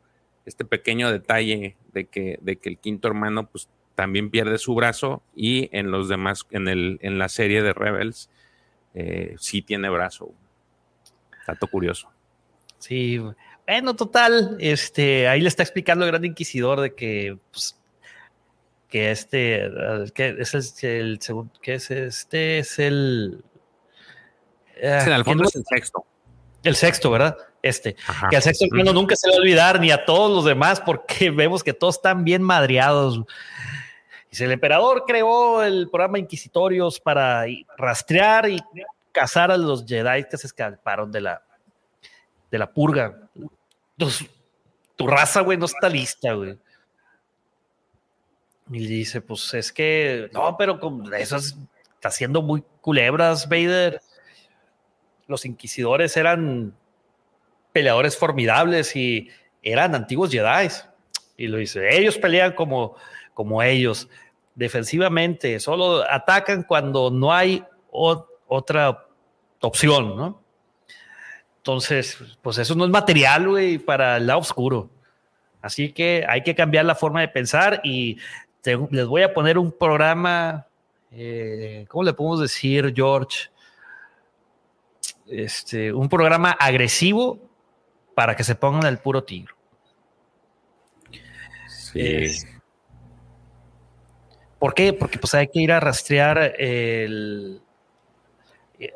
este pequeño detalle de que, de que el quinto hermano, pues también pierde su brazo y en los demás, en, el, en la serie de Rebels, eh, sí tiene brazo. Dato curioso. Sí, bueno, total, este, ahí le está explicando el gran inquisidor de que, pues, que este, que es el, segundo, que es este, es el... Ah, sí, al fondo es el sexto. El sexto, ¿verdad? Este. Que al sexto hermano nunca se va a olvidar, ni a todos los demás, porque vemos que todos están bien madreados. Dice, el emperador creó el programa Inquisitorios para rastrear y cazar a los Jedi que se escaparon de la, de la purga. tu raza, güey, no está lista, güey. Y dice, pues es que, no, pero eso está haciendo muy culebras, Vader. Los inquisidores eran peleadores formidables y eran antiguos Jedi. Y lo dice, ellos pelean como, como ellos, defensivamente, solo atacan cuando no hay otra opción, ¿no? Entonces, pues eso no es material, güey, para el lado oscuro. Así que hay que cambiar la forma de pensar y les voy a poner un programa, eh, ¿cómo le podemos decir, George? Este, un programa agresivo para que se pongan el puro tigre. Sí. ¿Por qué? Porque pues hay que ir a rastrear el,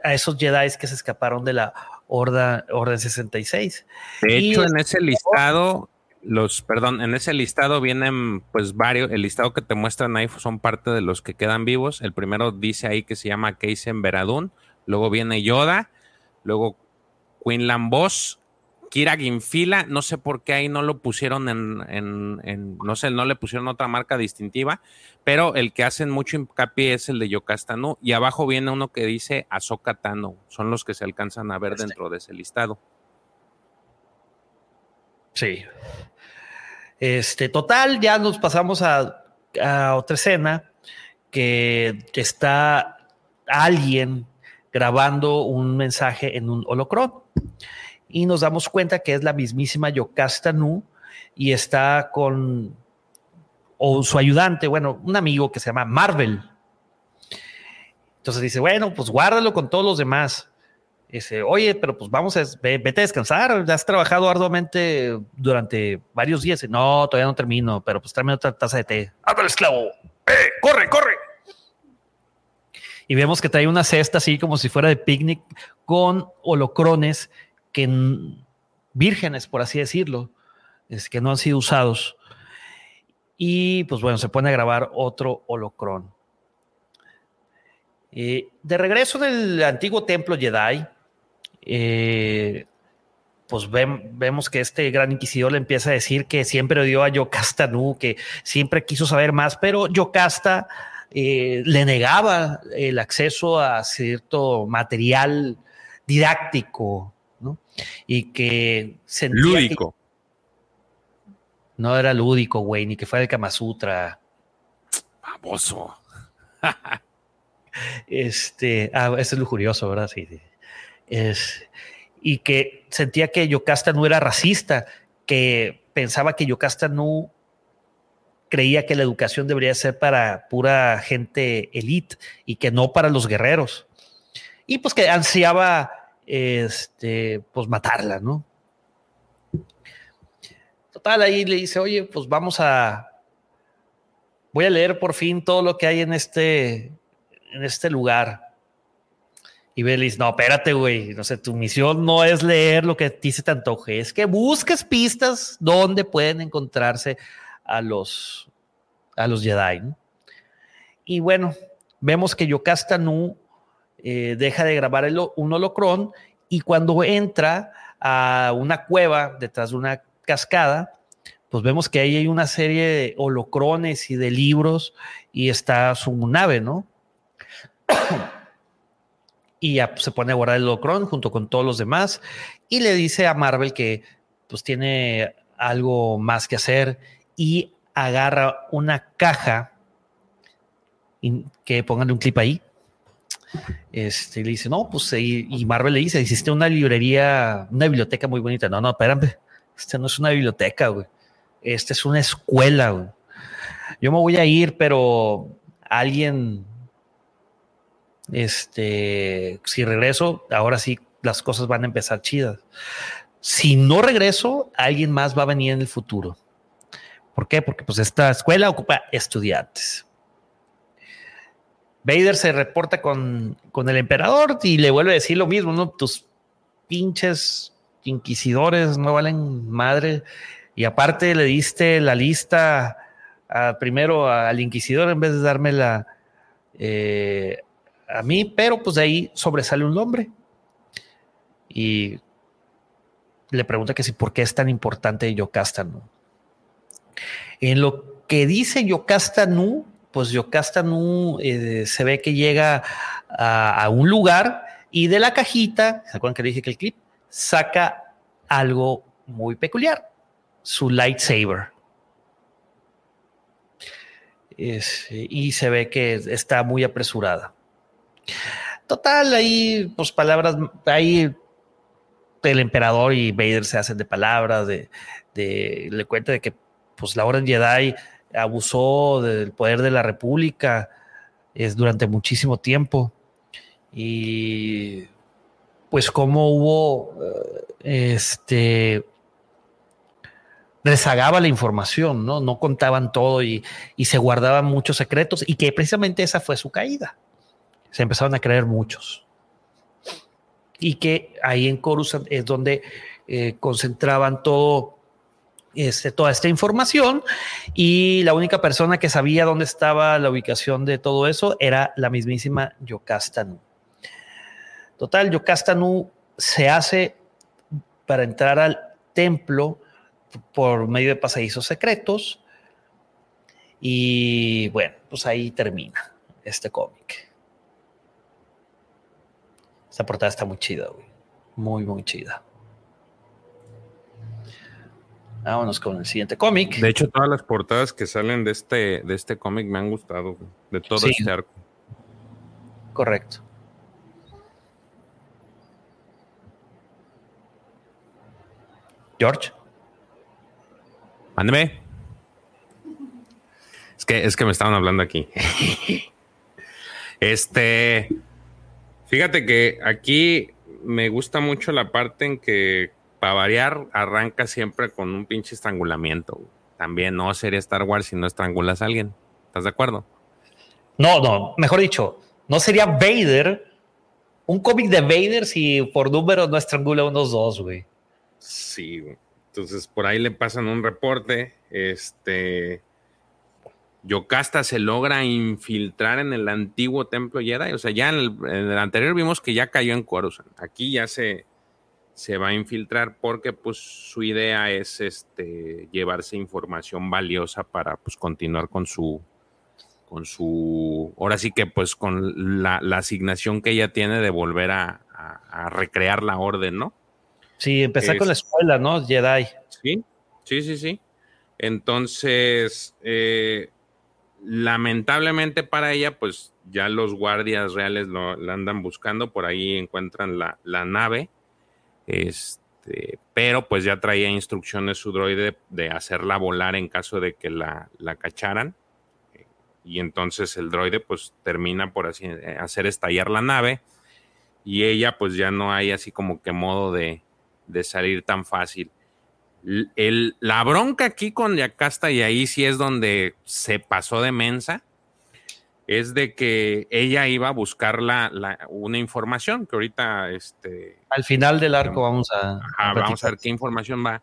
a esos Jedi que se escaparon de la Orden 66. De hecho, en ese listado, los, perdón, en ese listado vienen pues varios, el listado que te muestran ahí son parte de los que quedan vivos. El primero dice ahí que se llama Keisen Veradun, luego viene Yoda, luego Quinlan Boss, Kira Ginfila, no sé por qué ahí no lo pusieron en, no sé, no le pusieron otra marca distintiva, pero el que hacen mucho hincapié es el de Yokastanu y abajo viene uno que dice Ahsoka Tano, son los que se alcanzan a ver este. dentro de ese listado. Sí. Este, total, ya nos pasamos a, a otra escena que está alguien grabando un mensaje en un holocron y nos damos cuenta que es la mismísima Yocasta Nu y está con o su ayudante, bueno, un amigo que se llama Marvel. Entonces dice, bueno, pues guárdalo con todos los demás. Dice, oye, pero pues vamos a, vete a descansar, has trabajado arduamente durante varios días. No, todavía no termino, pero pues tráeme otra taza de té. ¡Ándale, esclavo! ¡Eh, corre, corre! Y vemos que trae una cesta así como si fuera de picnic con holocrones que vírgenes, por así decirlo, es que no han sido usados. Y pues bueno, se pone a grabar otro holocrón. Eh, de regreso del antiguo templo Jedi, eh, pues vemos que este gran inquisidor le empieza a decir que siempre odió a Yocasta Nu, que siempre quiso saber más, pero Yocasta eh, le negaba el acceso a cierto material didáctico y que sentía Lúdico. no era lúdico, güey, ni que fuera de Kama Sutra. Baboso. este, ah, es lujurioso, ¿verdad? Sí, Es, y que sentía que Yocasta no era racista, que pensaba que Yocasta no creía que la educación debería ser para pura gente elite y que no para los guerreros. Y pues que ansiaba este, pues matarla, ¿no? Total, ahí le dice, oye, pues vamos a, voy a leer por fin todo lo que hay en este, en este lugar. Y Belis, no, espérate, güey, no sé, tu misión no es leer lo que a ti se te antoje, es que busques pistas donde pueden encontrarse a los, a los Jedi. Y bueno, vemos que Yocasta Nu eh, deja de grabar un holocrón y cuando entra a una cueva detrás de una cascada, pues vemos que ahí hay una serie de holocrones y de libros y está su nave, ¿no? y ya pues, se pone a guardar el holocrón junto con todos los demás y le dice a Marvel que pues tiene algo más que hacer y agarra una caja que pongan un clip ahí este, le dice, no, pues, y, Marvel le dice, hiciste una librería, una biblioteca muy bonita. No, no, espérame, esta no es una biblioteca, güey. Esta es una escuela, güey. Yo me voy a ir, pero alguien, este, si regreso, ahora sí las cosas van a empezar chidas. Si no regreso, alguien más va a venir en el futuro. ¿Por qué? Porque pues esta escuela ocupa estudiantes. Vader se reporta con, el emperador y le vuelve a decir lo mismo, ¿no? Tus pinches inquisidores no valen madre. Y aparte le diste la lista primero al inquisidor en vez de dármela eh, a mí, pero pues de ahí sobresale un nombre. Y le pregunta que si por qué es tan importante Yocasta Nu. En lo que dice Yocasta Nu, pues Yocasta eh, se ve que llega a, un lugar y de la cajita, ¿se acuerdan que le dije que el clip? Saca algo muy peculiar, su lightsaber. y se ve que está muy apresurada. Total, ahí, pues palabras, ahí el emperador y Vader se hacen de palabras, de, de, le cuenta de que pues la Orden Jedi abusó del poder de la República es durante muchísimo tiempo y pues cómo hubo eh, este rezagaba la información, ¿no? No contaban todo y, y, se guardaban muchos secretos y que precisamente esa fue su caída. Se empezaron a creer muchos. Y que ahí en Coruscant es donde eh, concentraban todo, este, toda esta información y la única persona que sabía dónde estaba la ubicación de todo eso era la mismísima Yocasta Total, Yocasta se hace para entrar al templo por medio de pasadizos secretos. Y bueno, pues ahí termina este cómic. Esta portada está muy chida. Muy, muy chida. Vámonos con el siguiente cómic. De hecho, todas las portadas que salen de este, de este cómic me han gustado, de todo este arco. Correcto. George. Mándeme. Es que, es que me estaban hablando aquí. este. Fíjate que aquí me gusta mucho la parte en que, para variar, arranca siempre con un pinche estrangulamiento. También no sería Star Wars si no estrangulas a alguien. ¿Estás de acuerdo? No, no, mejor dicho, no sería Vader. Un cómic de Vader si por número no estrangula unos dos, güey. Sí, güey. Entonces por ahí le pasan un reporte. Este. Yocasta se logra infiltrar en el antiguo templo Jedi. O sea, ya en el, anterior vimos que ya cayó en Coruscant. Aquí ya se, se va a infiltrar porque pues su idea es este llevarse información valiosa para pues continuar con su con su ahora sí que pues con la, asignación que ella tiene de volver a recrear la orden, ¿no? Sí, empezar con la escuela, ¿no? Jedi. Sí, sí, sí, sí. Entonces, eh, lamentablemente para ella, pues ya los guardias reales lo, la andan buscando, por ahí encuentran la, nave, este, pero pues ya traía instrucciones su droide de hacerla volar en caso de que la, la cacharan. Y entonces el droide pues termina por así eh, hacer estallar la nave y ella pues ya no hay así como que modo de, de salir tan fácil. El, la bronca aquí con Yacasta, y ahí sí es donde se pasó de mensa, es de que ella iba a buscar la, una información que ahorita este al final del arco vamos a, vamos a ver qué información va.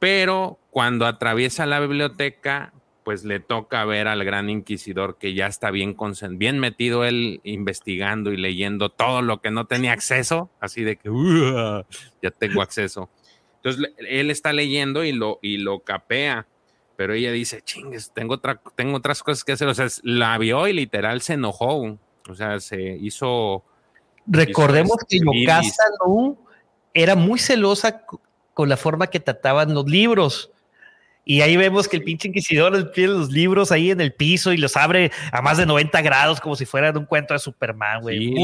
Pero cuando atraviesa la biblioteca pues le toca ver al gran inquisidor que ya está bien, bien metido él investigando y leyendo todo lo que no tenía acceso, así de que ya tengo acceso. Entonces él está leyendo y lo, y lo capea, pero ella dice, chingues, tengo, otra, tengo otras cosas que hacer. O sea, la vio y literal se enojó, o sea, se hizo... Recordemos que Yocasta no era muy celosa con la forma que trataban los libros. Y ahí vemos que el pinche inquisidor tiene los libros ahí en el piso y los abre a más de 90 grados como si fueran un cuento de Superman, güey.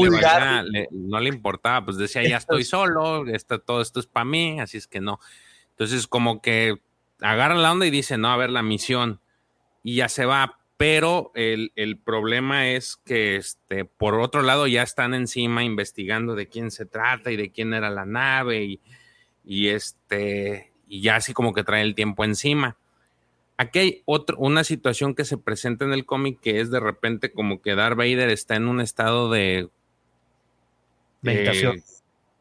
no le importaba, pues decía, ya estoy solo, todo esto es para mí, así es que no. Entonces como que agarra la onda y dice, no, a ver la misión. Y ya se va, pero el, problema es que este, por otro lado ya están encima investigando de quién se trata y de quién era la nave y, y este y ya así como que trae el tiempo encima. Aquí hay otra, una situación que se presenta en el cómic que es de repente como que Darth Vader está en un estado de meditación.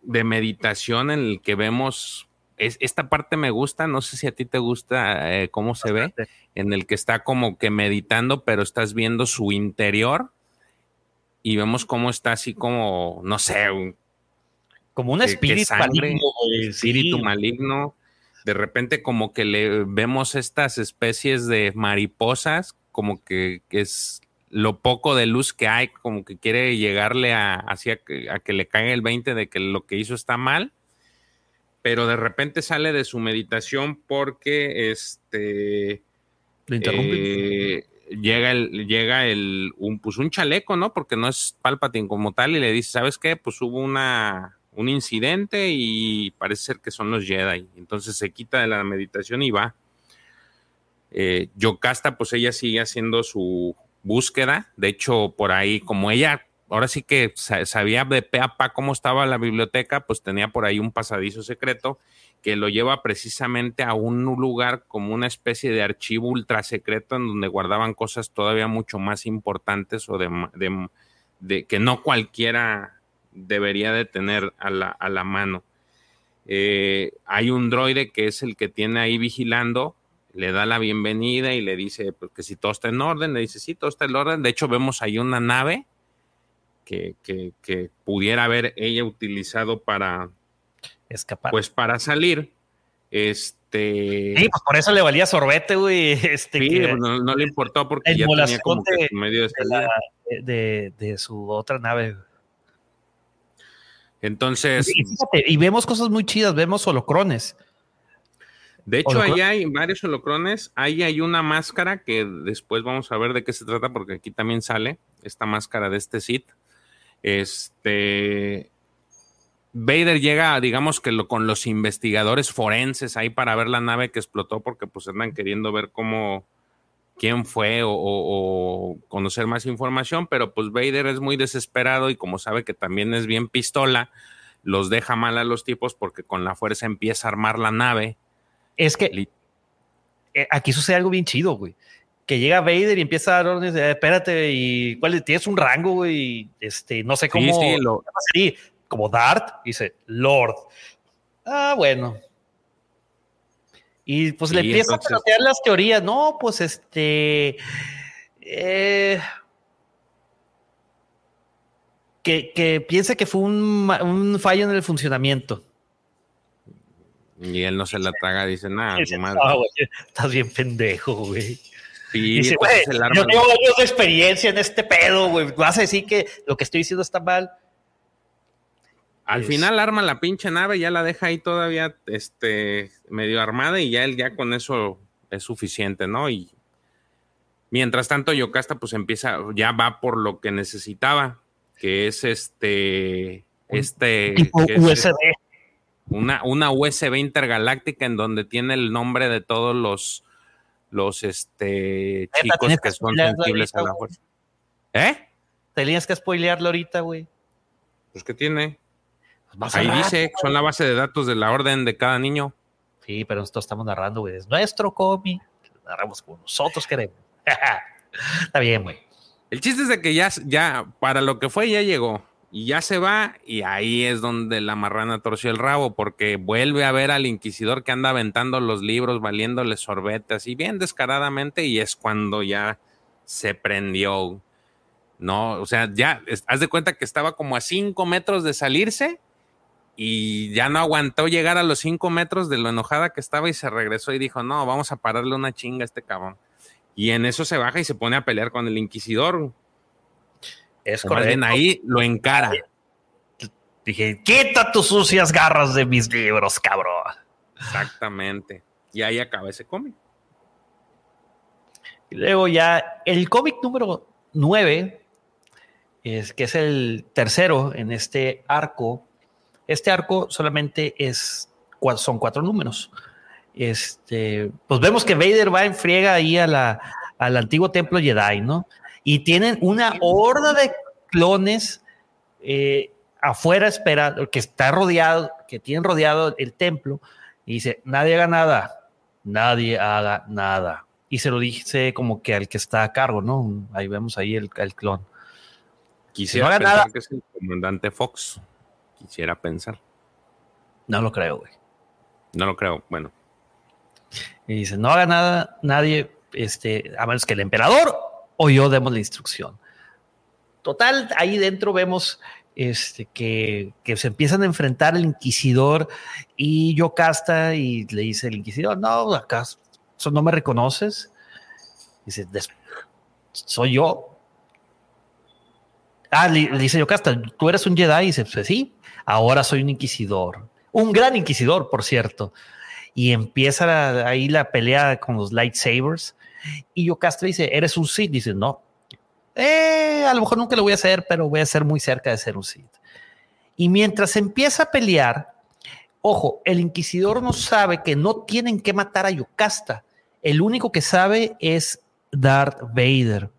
de meditación en el que vemos, es, esta parte me gusta, no sé si a ti te gusta eh, cómo se ve, en el que está como que meditando, pero estás viendo su interior y vemos cómo está así como, no sé, como un espíritu maligno. Espíritu maligno. De repente como que le vemos estas especies de mariposas, como que, es lo poco de luz que hay, como que quiere llegarle a, hacia, a que le caiga el 20 de que lo que hizo está mal, pero de repente sale de su meditación porque este... Eh, llega el, llega el, un, pues un chaleco, ¿no? Porque no es Palpatine como tal y le dice, ¿sabes qué? Pues hubo una, un incidente y parece ser que son los Jedi. Entonces se quita de la meditación y va. Eh, Yocasta, pues ella sigue haciendo su búsqueda. De hecho, por ahí, como ella ahora sí que sabía de pe a pa cómo estaba la biblioteca, pues tenía por ahí un pasadizo secreto que lo lleva precisamente a un lugar como una especie de archivo ultra secreto en donde guardaban cosas todavía mucho más importantes o de, que no cualquiera debería de tener a la, mano. Eh, hay un droide que es el que tiene ahí vigilando, le da la bienvenida y le dice pues, que si todo está en orden, le dice sí, todo está en orden. De hecho, vemos ahí una nave que, que pudiera haber ella utilizado para, escapar. Pues para salir, este. Sí, pues por eso le valía sorbete, güey. Este, sí, pues no, le importó porque ya tenía como que medio de, de, su otra nave. Entonces. Y, fíjate, y vemos cosas muy chidas, vemos holocrones. De hecho, ahí hay varios holocrones. Ahí hay una máscara que después vamos a ver de qué se trata, porque aquí también sale esta máscara de este Sith. Este Vader llega, digamos que lo, con los investigadores forenses ahí para ver la nave que explotó, porque pues andan queriendo ver cómo, quién fue o, conocer más información, pero pues Vader es muy desesperado y como sabe que también es bien pistola, los deja mal a los tipos porque con la fuerza empieza a armar la nave. Es que eh, aquí sucede algo bien chido, güey. Que llega Vader y empieza a dar órdenes de, espérate, y cuál tienes un rango, güey, este, no sé cómo. Sí, sí, lo, como Dart, dice Lord. Ah, bueno. Y pues le empieza a plantear las teorías. No, pues este. Eh, que, que, piensa que fue un, fallo en el funcionamiento. Y él no se la traga, dice nada. estás bien pendejo, güey. Sí, dice, yo tengo años de experiencia en este pedo, güey. Vas a decir que lo que estoy diciendo está mal. Al final arma la pinche nave, ya la deja ahí todavía este, medio armada y ya él ya con eso es suficiente, ¿no? Y mientras tanto Yocasta pues empieza, ya va por lo que necesitaba, que es este, este... USB. una, una USB intergaláctica en donde tiene el nombre de todos los, los este, chicos que son sensibles a la fuerza. ¿Eh? Tenías que spoilearlo ahorita, güey. Pues que tiene. Pues Ahí dice, son la base de datos de la orden de cada niño. Sí, pero nosotros estamos narrando, güey. Es nuestro cómic. Narramos como nosotros queremos. Está bien, güey. El chiste es de que ya, ya, para lo que fue, ya llegó. Y ya se va, y ahí es donde la marrana torció el rabo, porque vuelve a ver al inquisidor que anda aventando los libros, valiéndole sorbete, así bien descaradamente, y es cuando ya se prendió. No, o sea, ya, haz de cuenta que estaba como a cinco metros de salirse y ya no aguantó llegar a los cinco metros de lo enojada que estaba y se regresó y dijo, no, vamos a pararle una chinga a este cabrón. Y en eso se baja y se pone a pelear con el inquisidor. Es correcto. ahí lo encara. Dije, quita tus sucias garras de mis libros, cabrón. Exactamente. Y ahí acaba ese cómic. Y luego ya el cómic número nueve, es, que es el tercero en este arco, este arco solamente es, son cuatro números. Este, pues vemos que Vader va en friega ahí a la, al antiguo templo Jedi, ¿no? Y tienen una horda de clones eh, afuera esperando, que está rodeado, que tienen rodeado el templo, y dice, nadie haga nada, nadie haga nada. Y se lo dice como que al que está a cargo, ¿no? Ahí vemos ahí el, el clon. Quisiera no haga nada. que es el comandante Fox. Quisiera pensar. No lo creo, güey. No lo creo, bueno. Y dice, no haga nada, nadie, este, a menos que el emperador o yo demos la instrucción. Total, ahí dentro vemos este, que, se empiezan a enfrentar el inquisidor y Yocasta y le dice el inquisidor, no, acaso no me reconoces. Dice, soy yo. Ah, le, dice Yocasta, tú eres un Jedi. Dice, pues sí, ahora soy un inquisidor. Un gran inquisidor, por cierto. Y empieza ahí la pelea con los lightsabers. Y Yocasta dice, ¿eres un Sith? Dice, no. Eh, a lo mejor nunca lo voy a hacer, pero voy a ser muy cerca de ser un Sith. Y mientras empieza a pelear, ojo, el inquisidor no sabe que no tienen que matar a Yocasta. El único que sabe es Darth Vader.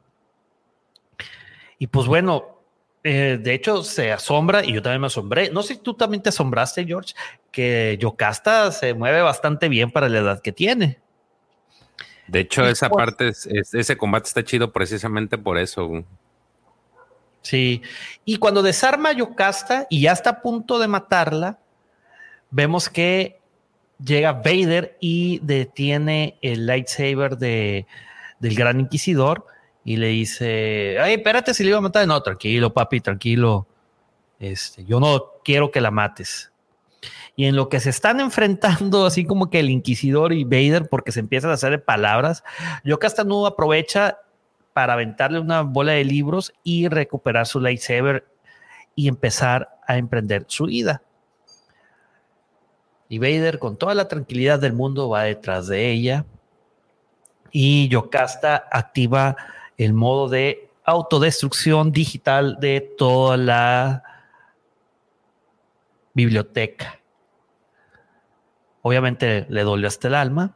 Y pues bueno, eh, de hecho se asombra y yo también me asombré. No sé si tú también te asombraste, George, que Yocasta se mueve bastante bien para la edad que tiene. De hecho, esa parte, ese combate está chido precisamente por eso. Sí, y cuando desarma a Yocasta y ya está a punto de matarla, vemos que llega Vader y detiene el lightsaber de, del Gran Inquisidor y le dice, ay, espérate si le iba a matar. No, tranquilo, papi, tranquilo. Este, yo no quiero que la mates y en lo que se están enfrentando, así como que el Inquisidor y Vader, porque se empiezan a hacer palabras, no aprovecha para aventarle una bola de libros y recuperar su lightsaber y empezar a emprender su ida. Y Vader, con toda la tranquilidad del mundo, va detrás de ella. Y Yocasta activa el modo de autodestrucción digital de toda la biblioteca. Obviamente le dolió hasta el alma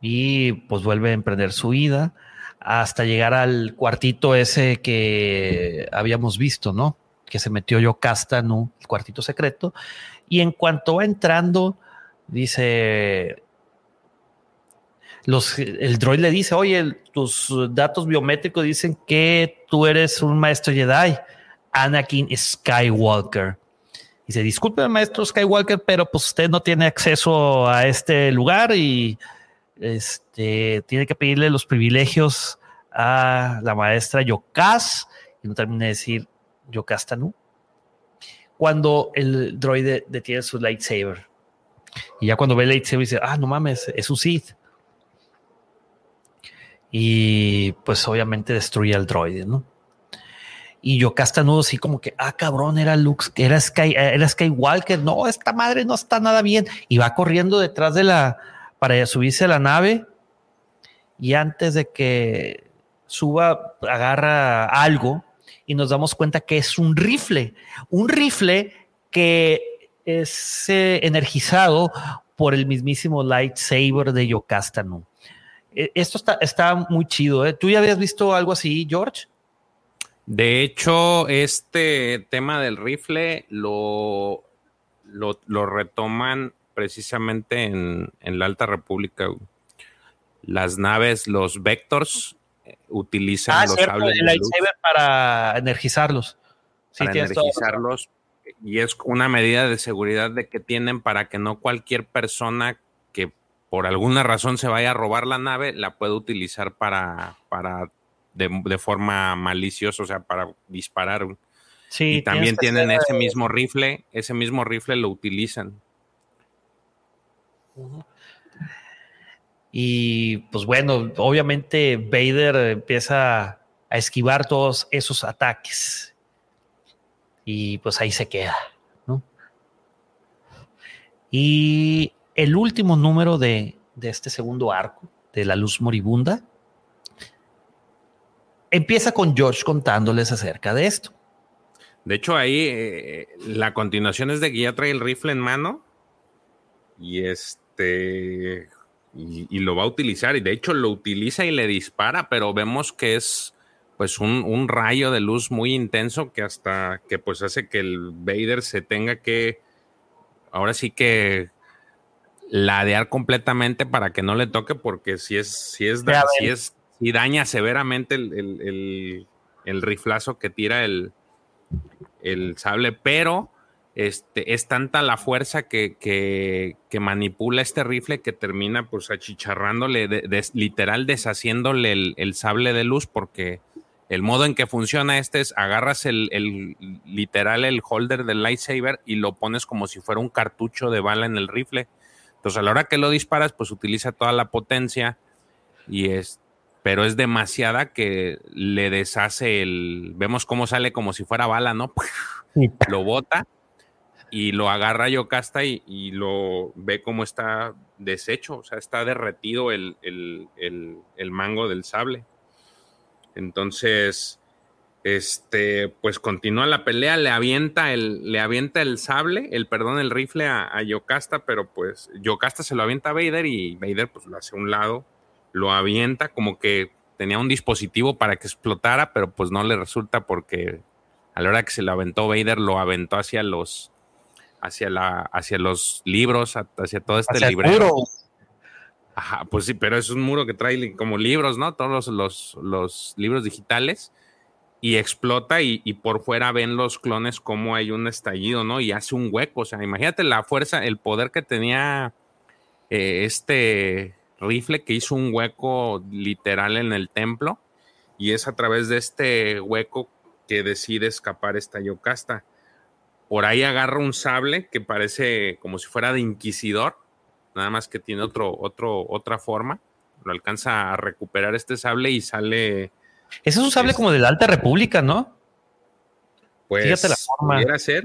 y pues vuelve a emprender su vida hasta llegar al cuartito ese que habíamos visto, ¿no? Que se metió Yocasta, ¿no? El cuartito secreto. Y en cuanto va entrando, dice, el droid le dice, oye, tus datos biométricos dicen que tú eres un maestro Jedi, Anakin Skywalker. Dice, disculpe, maestro Skywalker, pero pues usted no tiene acceso a este lugar y este, tiene que pedirle los privilegios a la maestra Yokas, y no termina de decir Yokastanu, cuando el droide detiene su lightsaber. Y ya cuando ve el lightsaber dice, ah, no mames, es un Sith. Y pues obviamente destruye al droide, ¿no? Y yo castanudo así como que, ah, cabrón, era Luke, era, Sky, era Skywalker. No, esta madre no está nada bien. Y va corriendo detrás de la, para subirse a la nave. Y antes de que suba, agarra algo y nos damos cuenta que es un rifle. Un rifle que es eh, energizado por el mismísimo lightsaber de Yocastanu. E, esto está, está muy chido. ¿eh? ¿Tú ya habías visto algo así, George? De hecho, este tema del rifle lo, lo, retoman precisamente en, la Alta República. Las naves, los Vectors, eh, utilizan ah, los sables de luz para energizarlos. para energizarlos. Y es una medida de seguridad de que tienen para que no cualquier persona que por alguna razón se vaya a robar la nave la pueda utilizar para, para de, forma maliciosa, o sea, para disparar. Sí, y también tienen ese mismo rifle, ese mismo rifle lo utilizan. Y pues bueno, obviamente Vader empieza a esquivar todos esos ataques. Y pues ahí se queda, ¿no? Y el último número de, de este segundo arco, de la luz moribunda, empieza con George contándoles acerca de esto. De hecho, ahí eh, la continuación es de que ya trae el rifle en mano y este y, lo va a utilizar y de hecho lo utiliza y le dispara, pero vemos que es pues un, un, rayo de luz muy intenso que hasta que pues hace que el Vader se tenga que ahora sí que ladear completamente para que no le toque porque si es si es, si es y daña severamente el, riflazo que tira el, sable, pero este, es tanta la fuerza que, manipula este rifle que termina pues achicharrándole, literal deshaciéndole el, sable de luz porque el modo en que funciona este es agarras el, literal el holder del lightsaber y lo pones como si fuera un cartucho de bala en el rifle. Entonces a la hora que lo disparas pues utiliza toda la potencia y es pero es demasiada que le deshace el. Vemos cómo sale como si fuera bala, ¿no? Lo bota y lo agarra Yocasta y, y lo ve cómo está deshecho, o sea, está derretido el, mango del sable. Entonces, este, pues continúa la pelea, le avienta el, le avienta el sable, el perdón, el rifle a, a Yocasta, pero pues Yocasta se lo avienta a Vader y Vader pues lo hace a un lado, lo avienta como que tenía un dispositivo para que explotara, pero pues no le resulta porque a la hora que se lo aventó Vader lo aventó hacia los hacia la hacia los libros, hacia todo este librero. Ajá, pues sí, pero es un muro que trae como libros, ¿no? Todos los, los libros digitales y explota y, por fuera ven los clones como hay un estallido, ¿no? Y hace un hueco, o sea, imagínate la fuerza, el poder que tenía eh, este rifle que hizo un hueco literal en el templo y es a través de este hueco que decide escapar esta Yocasta. Por ahí agarra un sable que parece como si fuera de inquisidor, nada más que tiene otro, otro, otra forma. Lo alcanza a recuperar este sable y sale ese es un sable como de la Alta República, ¿no? Pues Fíjate la forma. Pudiera ser.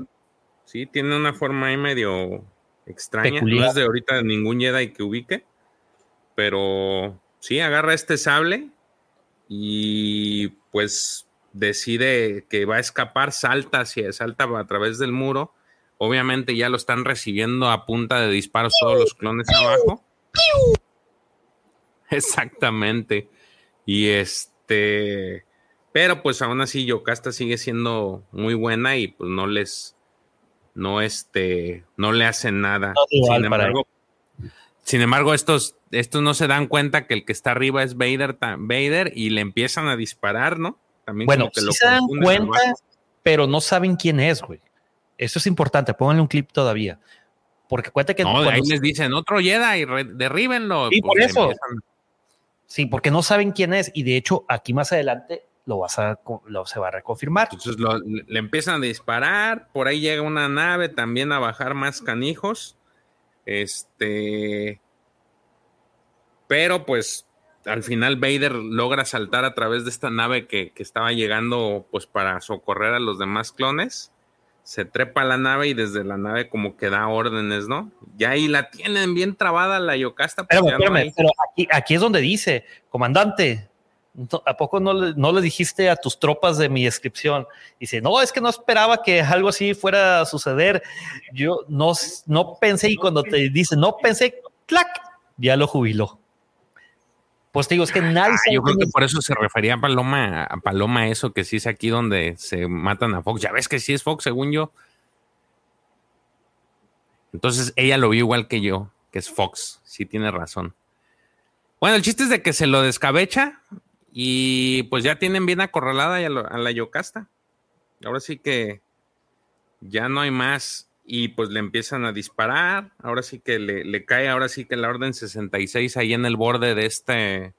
Sí, tiene una forma ahí medio extraña. No es de ahorita ningún Jedi que ubique. Pero sí, agarra este sable y pues decide que va a escapar, salta hacia, salta a través del muro. Obviamente ya lo están recibiendo a punta de disparos todos los clones abajo. Exactamente. Y este pero pues aún así Yocasta sigue siendo muy buena y pues no les, no este, no le hacen nada. sin, embargo, sin embargo, estos, estos no se dan cuenta que el que está arriba es Vader, Vader y le empiezan a disparar, ¿no? También bueno, que se dan cuenta, pero no saben quién es, güey. Eso es importante, pónganle un clip todavía. Porque cuenta que. No, ahí les dicen otro Jedi, derríbenlo. Y por pues, eso. Sí, porque no saben quién es y de hecho aquí más adelante lo vas a lo, se va a reconfirmar. Entonces le empiezan a disparar, por ahí llega una nave también a bajar más canijos. Este pero pues al final Vader logra saltar a través de esta nave que, que estaba llegando pues para socorrer a los demás clones se trepa a la nave y desde la nave como que da órdenes, ¿no? Ya ahí la tienen bien trabada la Yocasta. Pues pero, pero aquí, aquí, es donde dice, comandante, ¿a poco no le, no le dijiste a tus tropas de mi descripción? Dice, no, es que no esperaba que algo así fuera a suceder. Yo no, no pensé y cuando te dice, no pensé, clac, ya lo jubiló. Pues te digo, es que nadie. Ah, yo creo que por eso se refería a Paloma, a Paloma, eso que sí es aquí donde se matan a Fox. Ya ves que sí es Fox, según yo. Entonces ella lo vio igual que yo, que es Fox. Sí tiene razón. Bueno, el chiste es de que se lo descabecha y pues ya tienen bien acorralada a, la Yocasta. Ahora sí que ya no hay más y pues le empiezan a disparar. Ahora sí que le, cae, ahora sí que la orden 66 ahí en el borde de este,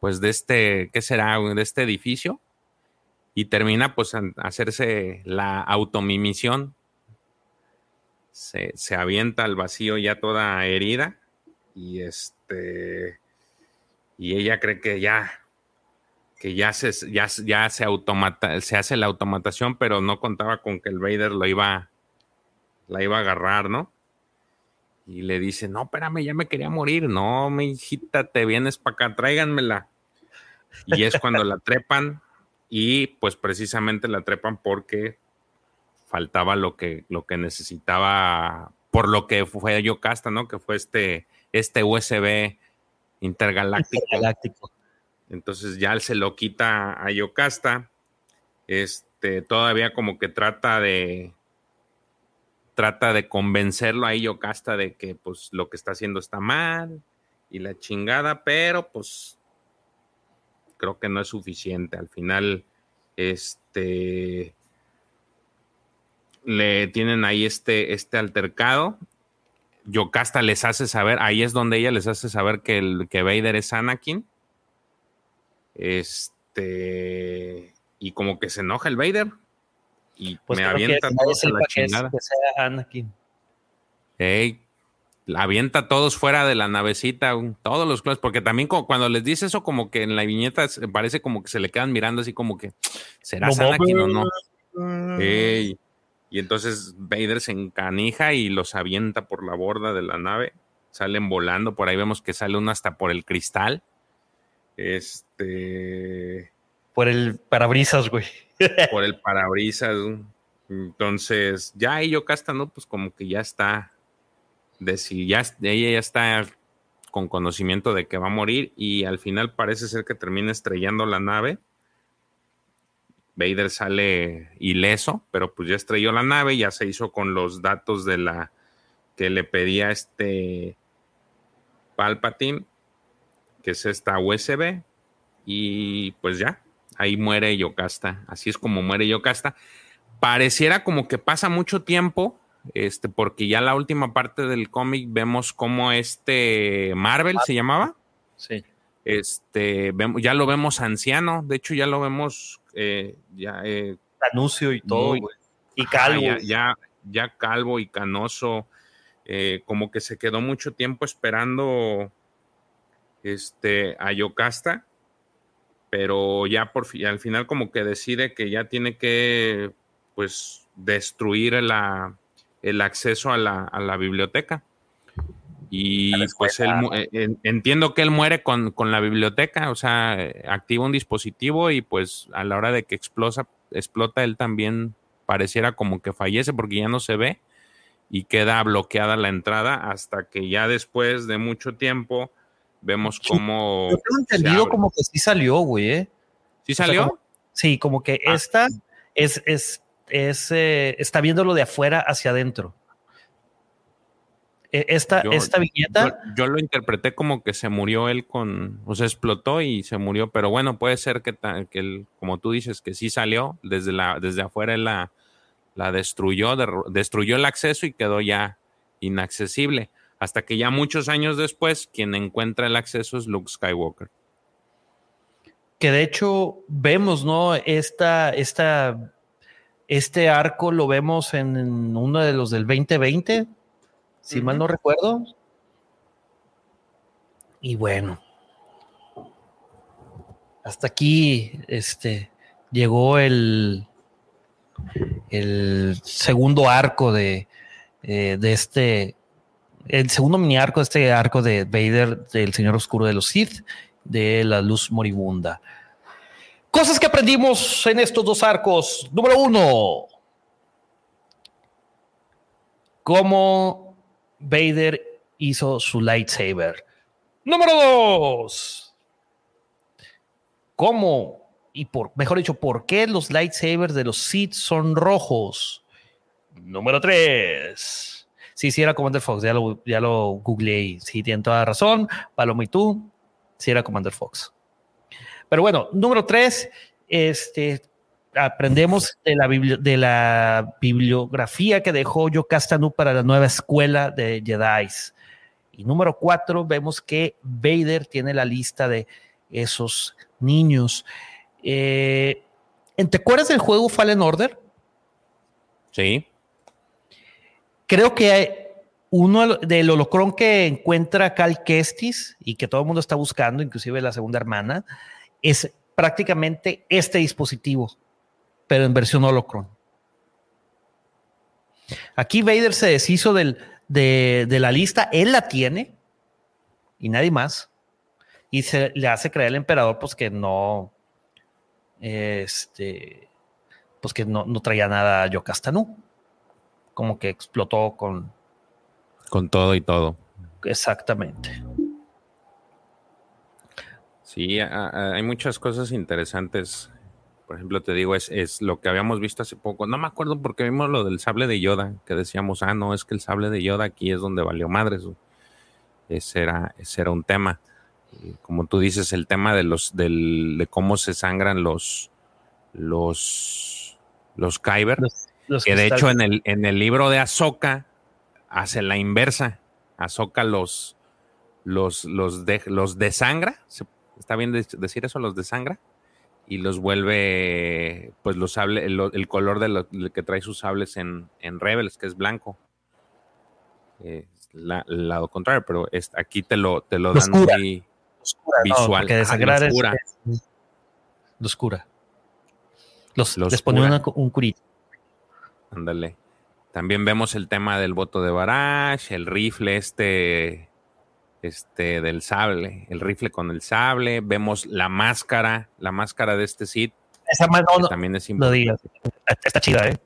pues de este, ¿qué será? De este edificio. Y termina pues a hacerse la automimisión. Se, se avienta al vacío ya toda herida. Y este, y ella cree que ya, que ya se, ya, ya se, automata, se hace la automatación, pero no contaba con que el Vader lo iba la iba a agarrar, ¿no? Y le dice, no, espérame, ya me quería morir. No, mi hijita, te vienes para acá, tráiganmela. Y es cuando la trepan y pues precisamente la trepan porque faltaba lo que, lo que necesitaba, por lo que fue Yocasta, ¿no? Que fue este, este USB intergaláctico. intergaláctico. Entonces ya él se lo quita a Yocasta. Este, todavía como que trata de, trata de convencerlo a Yocasta de que pues lo que está haciendo está mal y la chingada, pero pues creo que no es suficiente. Al final, este le tienen ahí este, este altercado. Yocasta les hace saber, ahí es donde ella les hace saber que, el, que Vader es Anakin. Este, y como que se enoja el Vader, y pues me avienta todos a la chingada. la avienta todos fuera de la navecita, todos los clones, porque también cuando les dice eso, como que en la viñeta parece como que se le quedan mirando así como que, ¿será Anakin o no? Y entonces Vader se encanija y los avienta por la borda de la nave, salen volando, por ahí vemos que sale uno hasta por el cristal. Este Por el parabrisas, güey. por el parabrisas. Entonces, ya ahí Yocasta, ¿no? Pues como que ya está, de si ya, ella ya está con conocimiento de que va a morir y al final parece ser que termina estrellando la nave. Vader sale ileso, pero pues ya estrelló la nave, ya se hizo con los datos de la que le pedía este Palpatine, que es esta USB, y pues ya, ahí muere Yocasta. Así es como muere Yocasta. Pareciera como que pasa mucho tiempo, este, porque ya la última parte del cómic vemos como este Marvel se llamaba. Sí. Este, ya lo vemos anciano, de hecho ya lo vemos eh, ya eh, anuncio y todo, y calvo. ya, ya, calvo y canoso, eh, como que se quedó mucho tiempo esperando este, a Yocasta pero ya por al final como que decide que ya tiene que pues destruir el acceso a la, biblioteca. Y pues él, eh, entiendo que él muere con, la biblioteca, o sea, activa un dispositivo y pues a la hora de que explota, explota él también pareciera como que fallece porque ya no se ve y queda bloqueada la entrada hasta que ya después de mucho tiempo vemos cómo. Yo tengo entendido como que sí salió, güey. ¿eh? ¿Sí salió? sí, como que ah. esta es, es, es eh, está viéndolo de afuera hacia adentro. E, esta, esta viñeta. Yo, lo interpreté como que se murió él con. O sea, explotó y se murió. Pero bueno, puede ser que, que él, como tú dices, que sí salió. Desde, la, desde afuera él la, la destruyó, destruyó el acceso y quedó ya inaccesible hasta que ya muchos años después quien encuentra el acceso es Luke Skywalker. Que de hecho vemos, ¿no? Esta, esta, este arco lo vemos en uno de los del 2020, si mal no recuerdo. Y bueno, hasta aquí este, llegó el, el segundo arco de, eh, de este el segundo mini arco, este arco de Vader, del Señor Oscuro de los Sith, de la luz moribunda. Cosas que aprendimos en estos dos arcos. Número uno, cómo Vader hizo su lightsaber. Número dos, cómo y por, mejor dicho, por qué los lightsabers de los Sith son rojos. Número tres Sí, sí era Commander Fox, ya lo, ya lo googleé sí, tienen toda razón. Palomo y tú, sí era Commander Fox. Pero bueno, número tres, este, aprendemos de la, de la bibliografía que dejó Yocastanu para la nueva escuela de Jedi. Y número cuatro, vemos que Vader tiene la lista de esos niños. Eh, ¿Te acuerdas del juego Fallen Order? Sí creo que uno del holocrón que encuentra Cal Kestis y que todo el mundo está buscando, inclusive la segunda hermana, es prácticamente este dispositivo, pero en versión holocron. Aquí Vader se deshizo de, la lista, él la tiene y nadie más. Y se le hace creer al emperador pues que no, este, pues que no, no traía nada a Yocastanu como que explotó con... Con todo y todo. Exactamente. Sí, hay muchas cosas interesantes. Por ejemplo, te digo, es, es, lo que habíamos visto hace poco. No me acuerdo porque vimos lo del sable de Yoda, que decíamos, ah, no, es que el sable de Yoda aquí es donde valió madres. Ese era, ese era un tema. como tú dices, el tema de los, del, de cómo se sangran los, los, los Kyber que de hecho en el, en el libro de Azoka hace la inversa. Azoka los, los, los, de, los desangra, ¿está bien decir eso? Los desangra y los vuelve, pues los sable, el, color de que trae sus sables en, en Rebels, que es blanco. el lado contrario, pero aquí te lo, te lo dan muy visual. porque desangrar es, oscura. Los, les ponen un curito. Ándale. También vemos el tema del voto de Barash, el rifle este este, del sable, el rifle con el sable, vemos la máscara, la máscara de este Sith. Esa más no, también es importante. Está chida, ¿eh?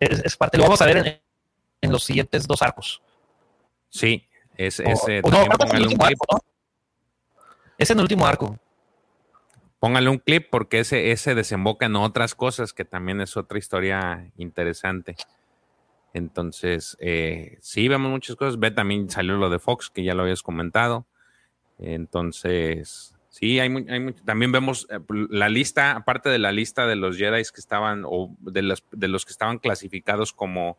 Es, parte, lo vamos a ver en, los siguientes dos arcos. Sí, es, ese. no, es en el último arco. Póngale un clip porque ese, ese desemboca en otras cosas que también es otra historia interesante. Entonces, eh, sí, vemos muchas cosas. Ve también salió lo de Fox, que ya lo habías comentado. Entonces, sí, hay, hay también vemos eh, la lista, aparte de la lista de los Jedi que estaban, o de los, de los que estaban clasificados como,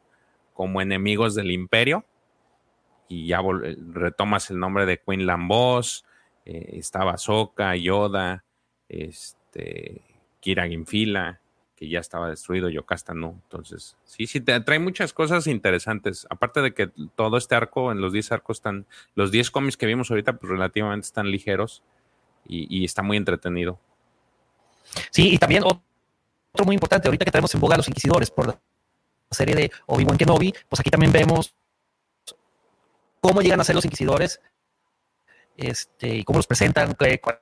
como enemigos del Imperio. Y ya retomas el nombre de Queen Lambos, eh, estaba Soka, Yoda, este, Kira Ginfila, que ya estaba destruido, Yocasta no. Entonces, sí, sí, te trae muchas cosas interesantes. Aparte de que todo este arco, en los 10 arcos están, los 10 cómics que vimos ahorita, pues relativamente están ligeros y, está muy entretenido. Sí, y también otro muy importante, ahorita que tenemos en boga a los inquisidores por la serie de Obi-Wan Kenobi, pues aquí también vemos cómo llegan a ser los inquisidores este, y cómo los presentan, cuál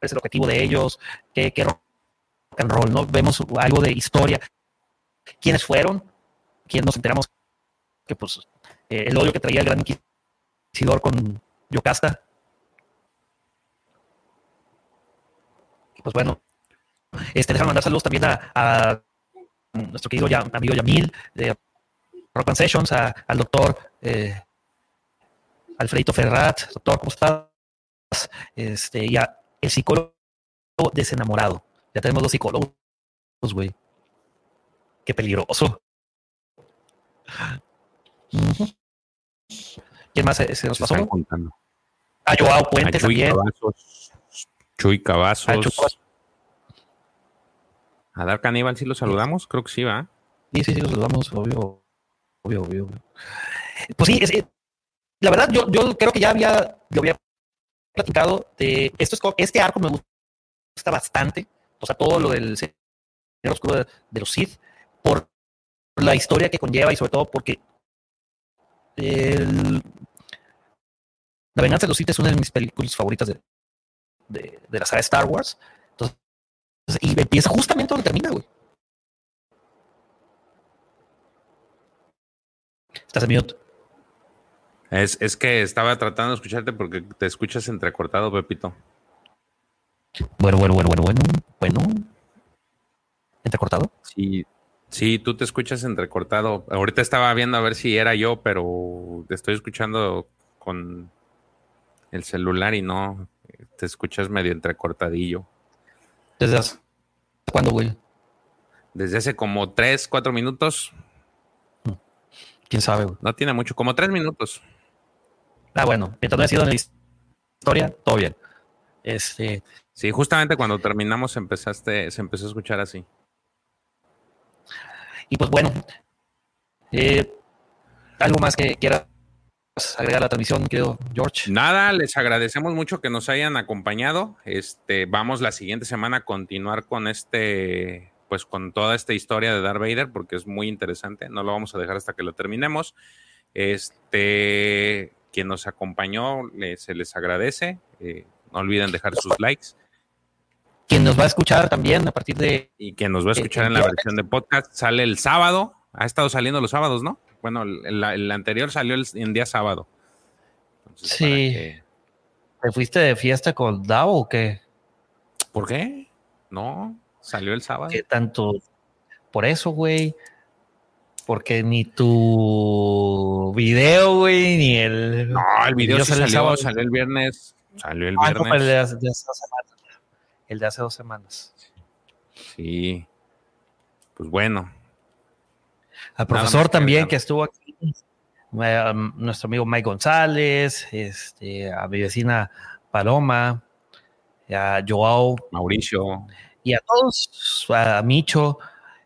es el objetivo de ellos, qué, qué and roll, ¿no? Vemos algo de historia, quiénes fueron, quién nos enteramos que pues eh, el odio que traía el gran inquisidor con Yocasta. Pues bueno, este, déjame mandar saludos también a, nuestro querido amigo Yamil de Rock and Sessions, al doctor eh, Alfredito Ferrat, doctor, ¿cómo estás? Este, y el psicólogo desenamorado. Ya tenemos dos psicólogos, güey. Qué peligroso. ¿Quién más se, nos pasó? A Joao Puente también. Chuy Cavazos. A Dark Caníbal sí lo saludamos, creo que sí, va. Sí, sí, sí, lo saludamos, obvio, obvio, obvio. Pues sí, es, la verdad, yo, yo creo que ya había, yo había platicado de esto es, este arco me gusta bastante, o sea, todo lo del Señor Oscuro de, los Sith, por la historia que conlleva y sobre todo porque La Venganza de los Sith es una de mis películas favoritas de, de, de la saga Star Wars. Entonces, y empieza justamente donde termina, güey. Estás en mute. Es, es, que estaba tratando de escucharte porque te escuchas entrecortado, Pepito. Bueno, bueno, bueno, bueno, bueno, bueno. ¿Entrecortado? Sí, sí, tú te escuchas entrecortado. Ahorita estaba viendo a ver si era yo, pero te estoy escuchando con el celular y no, te escuchas medio entrecortadillo. ¿Desde hace cuándo, güey? Desde hace como tres, cuatro minutos. ¿Quién sabe? Güey? No tiene mucho, como tres minutos. Ah, bueno, mientras no ha sido en la historia, todo bien. Este. Sí, justamente cuando terminamos empezaste, se empezó a escuchar así. Y pues bueno, eh, algo más que quieras agregar a la transmisión, querido George. Nada, les agradecemos mucho que nos hayan acompañado. Este, vamos la siguiente semana a continuar con este, pues con toda esta historia de Darth Vader, porque es muy interesante. No lo vamos a dejar hasta que lo terminemos. Este, quien nos acompañó, se les agradece. Eh, no olviden dejar sus likes. Quien nos va a escuchar también a partir de... Y quien nos va a escuchar en la versión de podcast sale el sábado. Ha estado saliendo los sábados, ¿no? Bueno, el, anterior salió el, en día sábado. sí. ¿Te fuiste de fiesta con Dao o qué? ¿Por qué? No, salió el sábado. ¿Qué tanto? Por eso, güey. Porque ni tu video, güey, ni el. No, el video, salió, el salió el viernes. Salió el ah, viernes. el, de hace, dos semanas. el de hace dos semanas. Sí. Pues bueno. Al profesor también que estuvo aquí. Eh, um, nuestro amigo Mike González, este, a mi vecina Paloma, a Joao, Mauricio, y a todos, a Micho,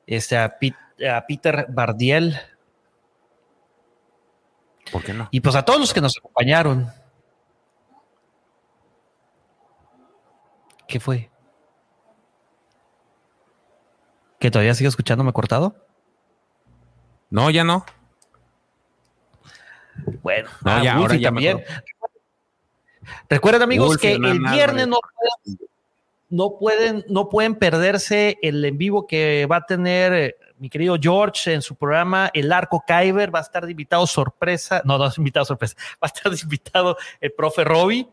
este, a Pete a Peter Bardiel. ¿Por qué no? Y pues a todos los que nos acompañaron. ¿Qué fue? ¿Que todavía sigo escuchándome cortado? No, ya no. Bueno, ya, ahora ya también. Recuerden, amigos, que el viernes no pueden, no pueden, no pueden perderse el en vivo que va a tener eh, mi querido George en su programa El Arco Kyber. Va a estar de invitado sorpresa. No, no es invitado sorpresa. Va a estar de invitado el profe Robbie.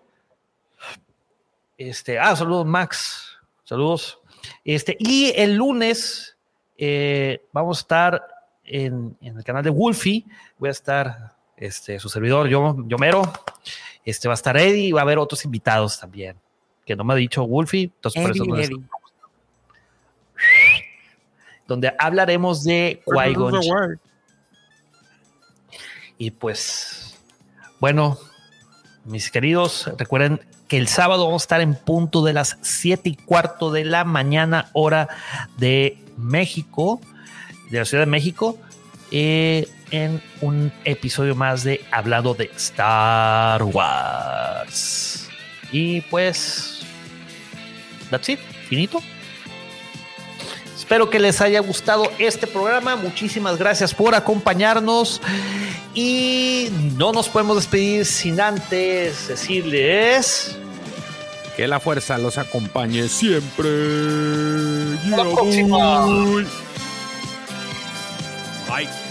Este, ah, saludos, Max. Saludos. Este, y el lunes eh, vamos a estar en, el canal de Wolfie. Voy a estar este, su servidor, yo, Yomero. Este va a estar Eddie y va a haber otros invitados también. Que no me ha dicho Wolfie, entonces por eso no Donde hablaremos de qui Y pues, bueno, mis queridos, recuerden que el sábado vamos a estar en punto de las 7 y cuarto de la mañana, hora de México, de la Ciudad de México, eh, en un episodio más de Hablando de Star Wars. Y pues, that's it, finito. Espero que les haya gustado este programa. Muchísimas gracias por acompañarnos. Y no nos podemos despedir sin antes decirles que la fuerza los acompañe siempre. la próxima. Bye.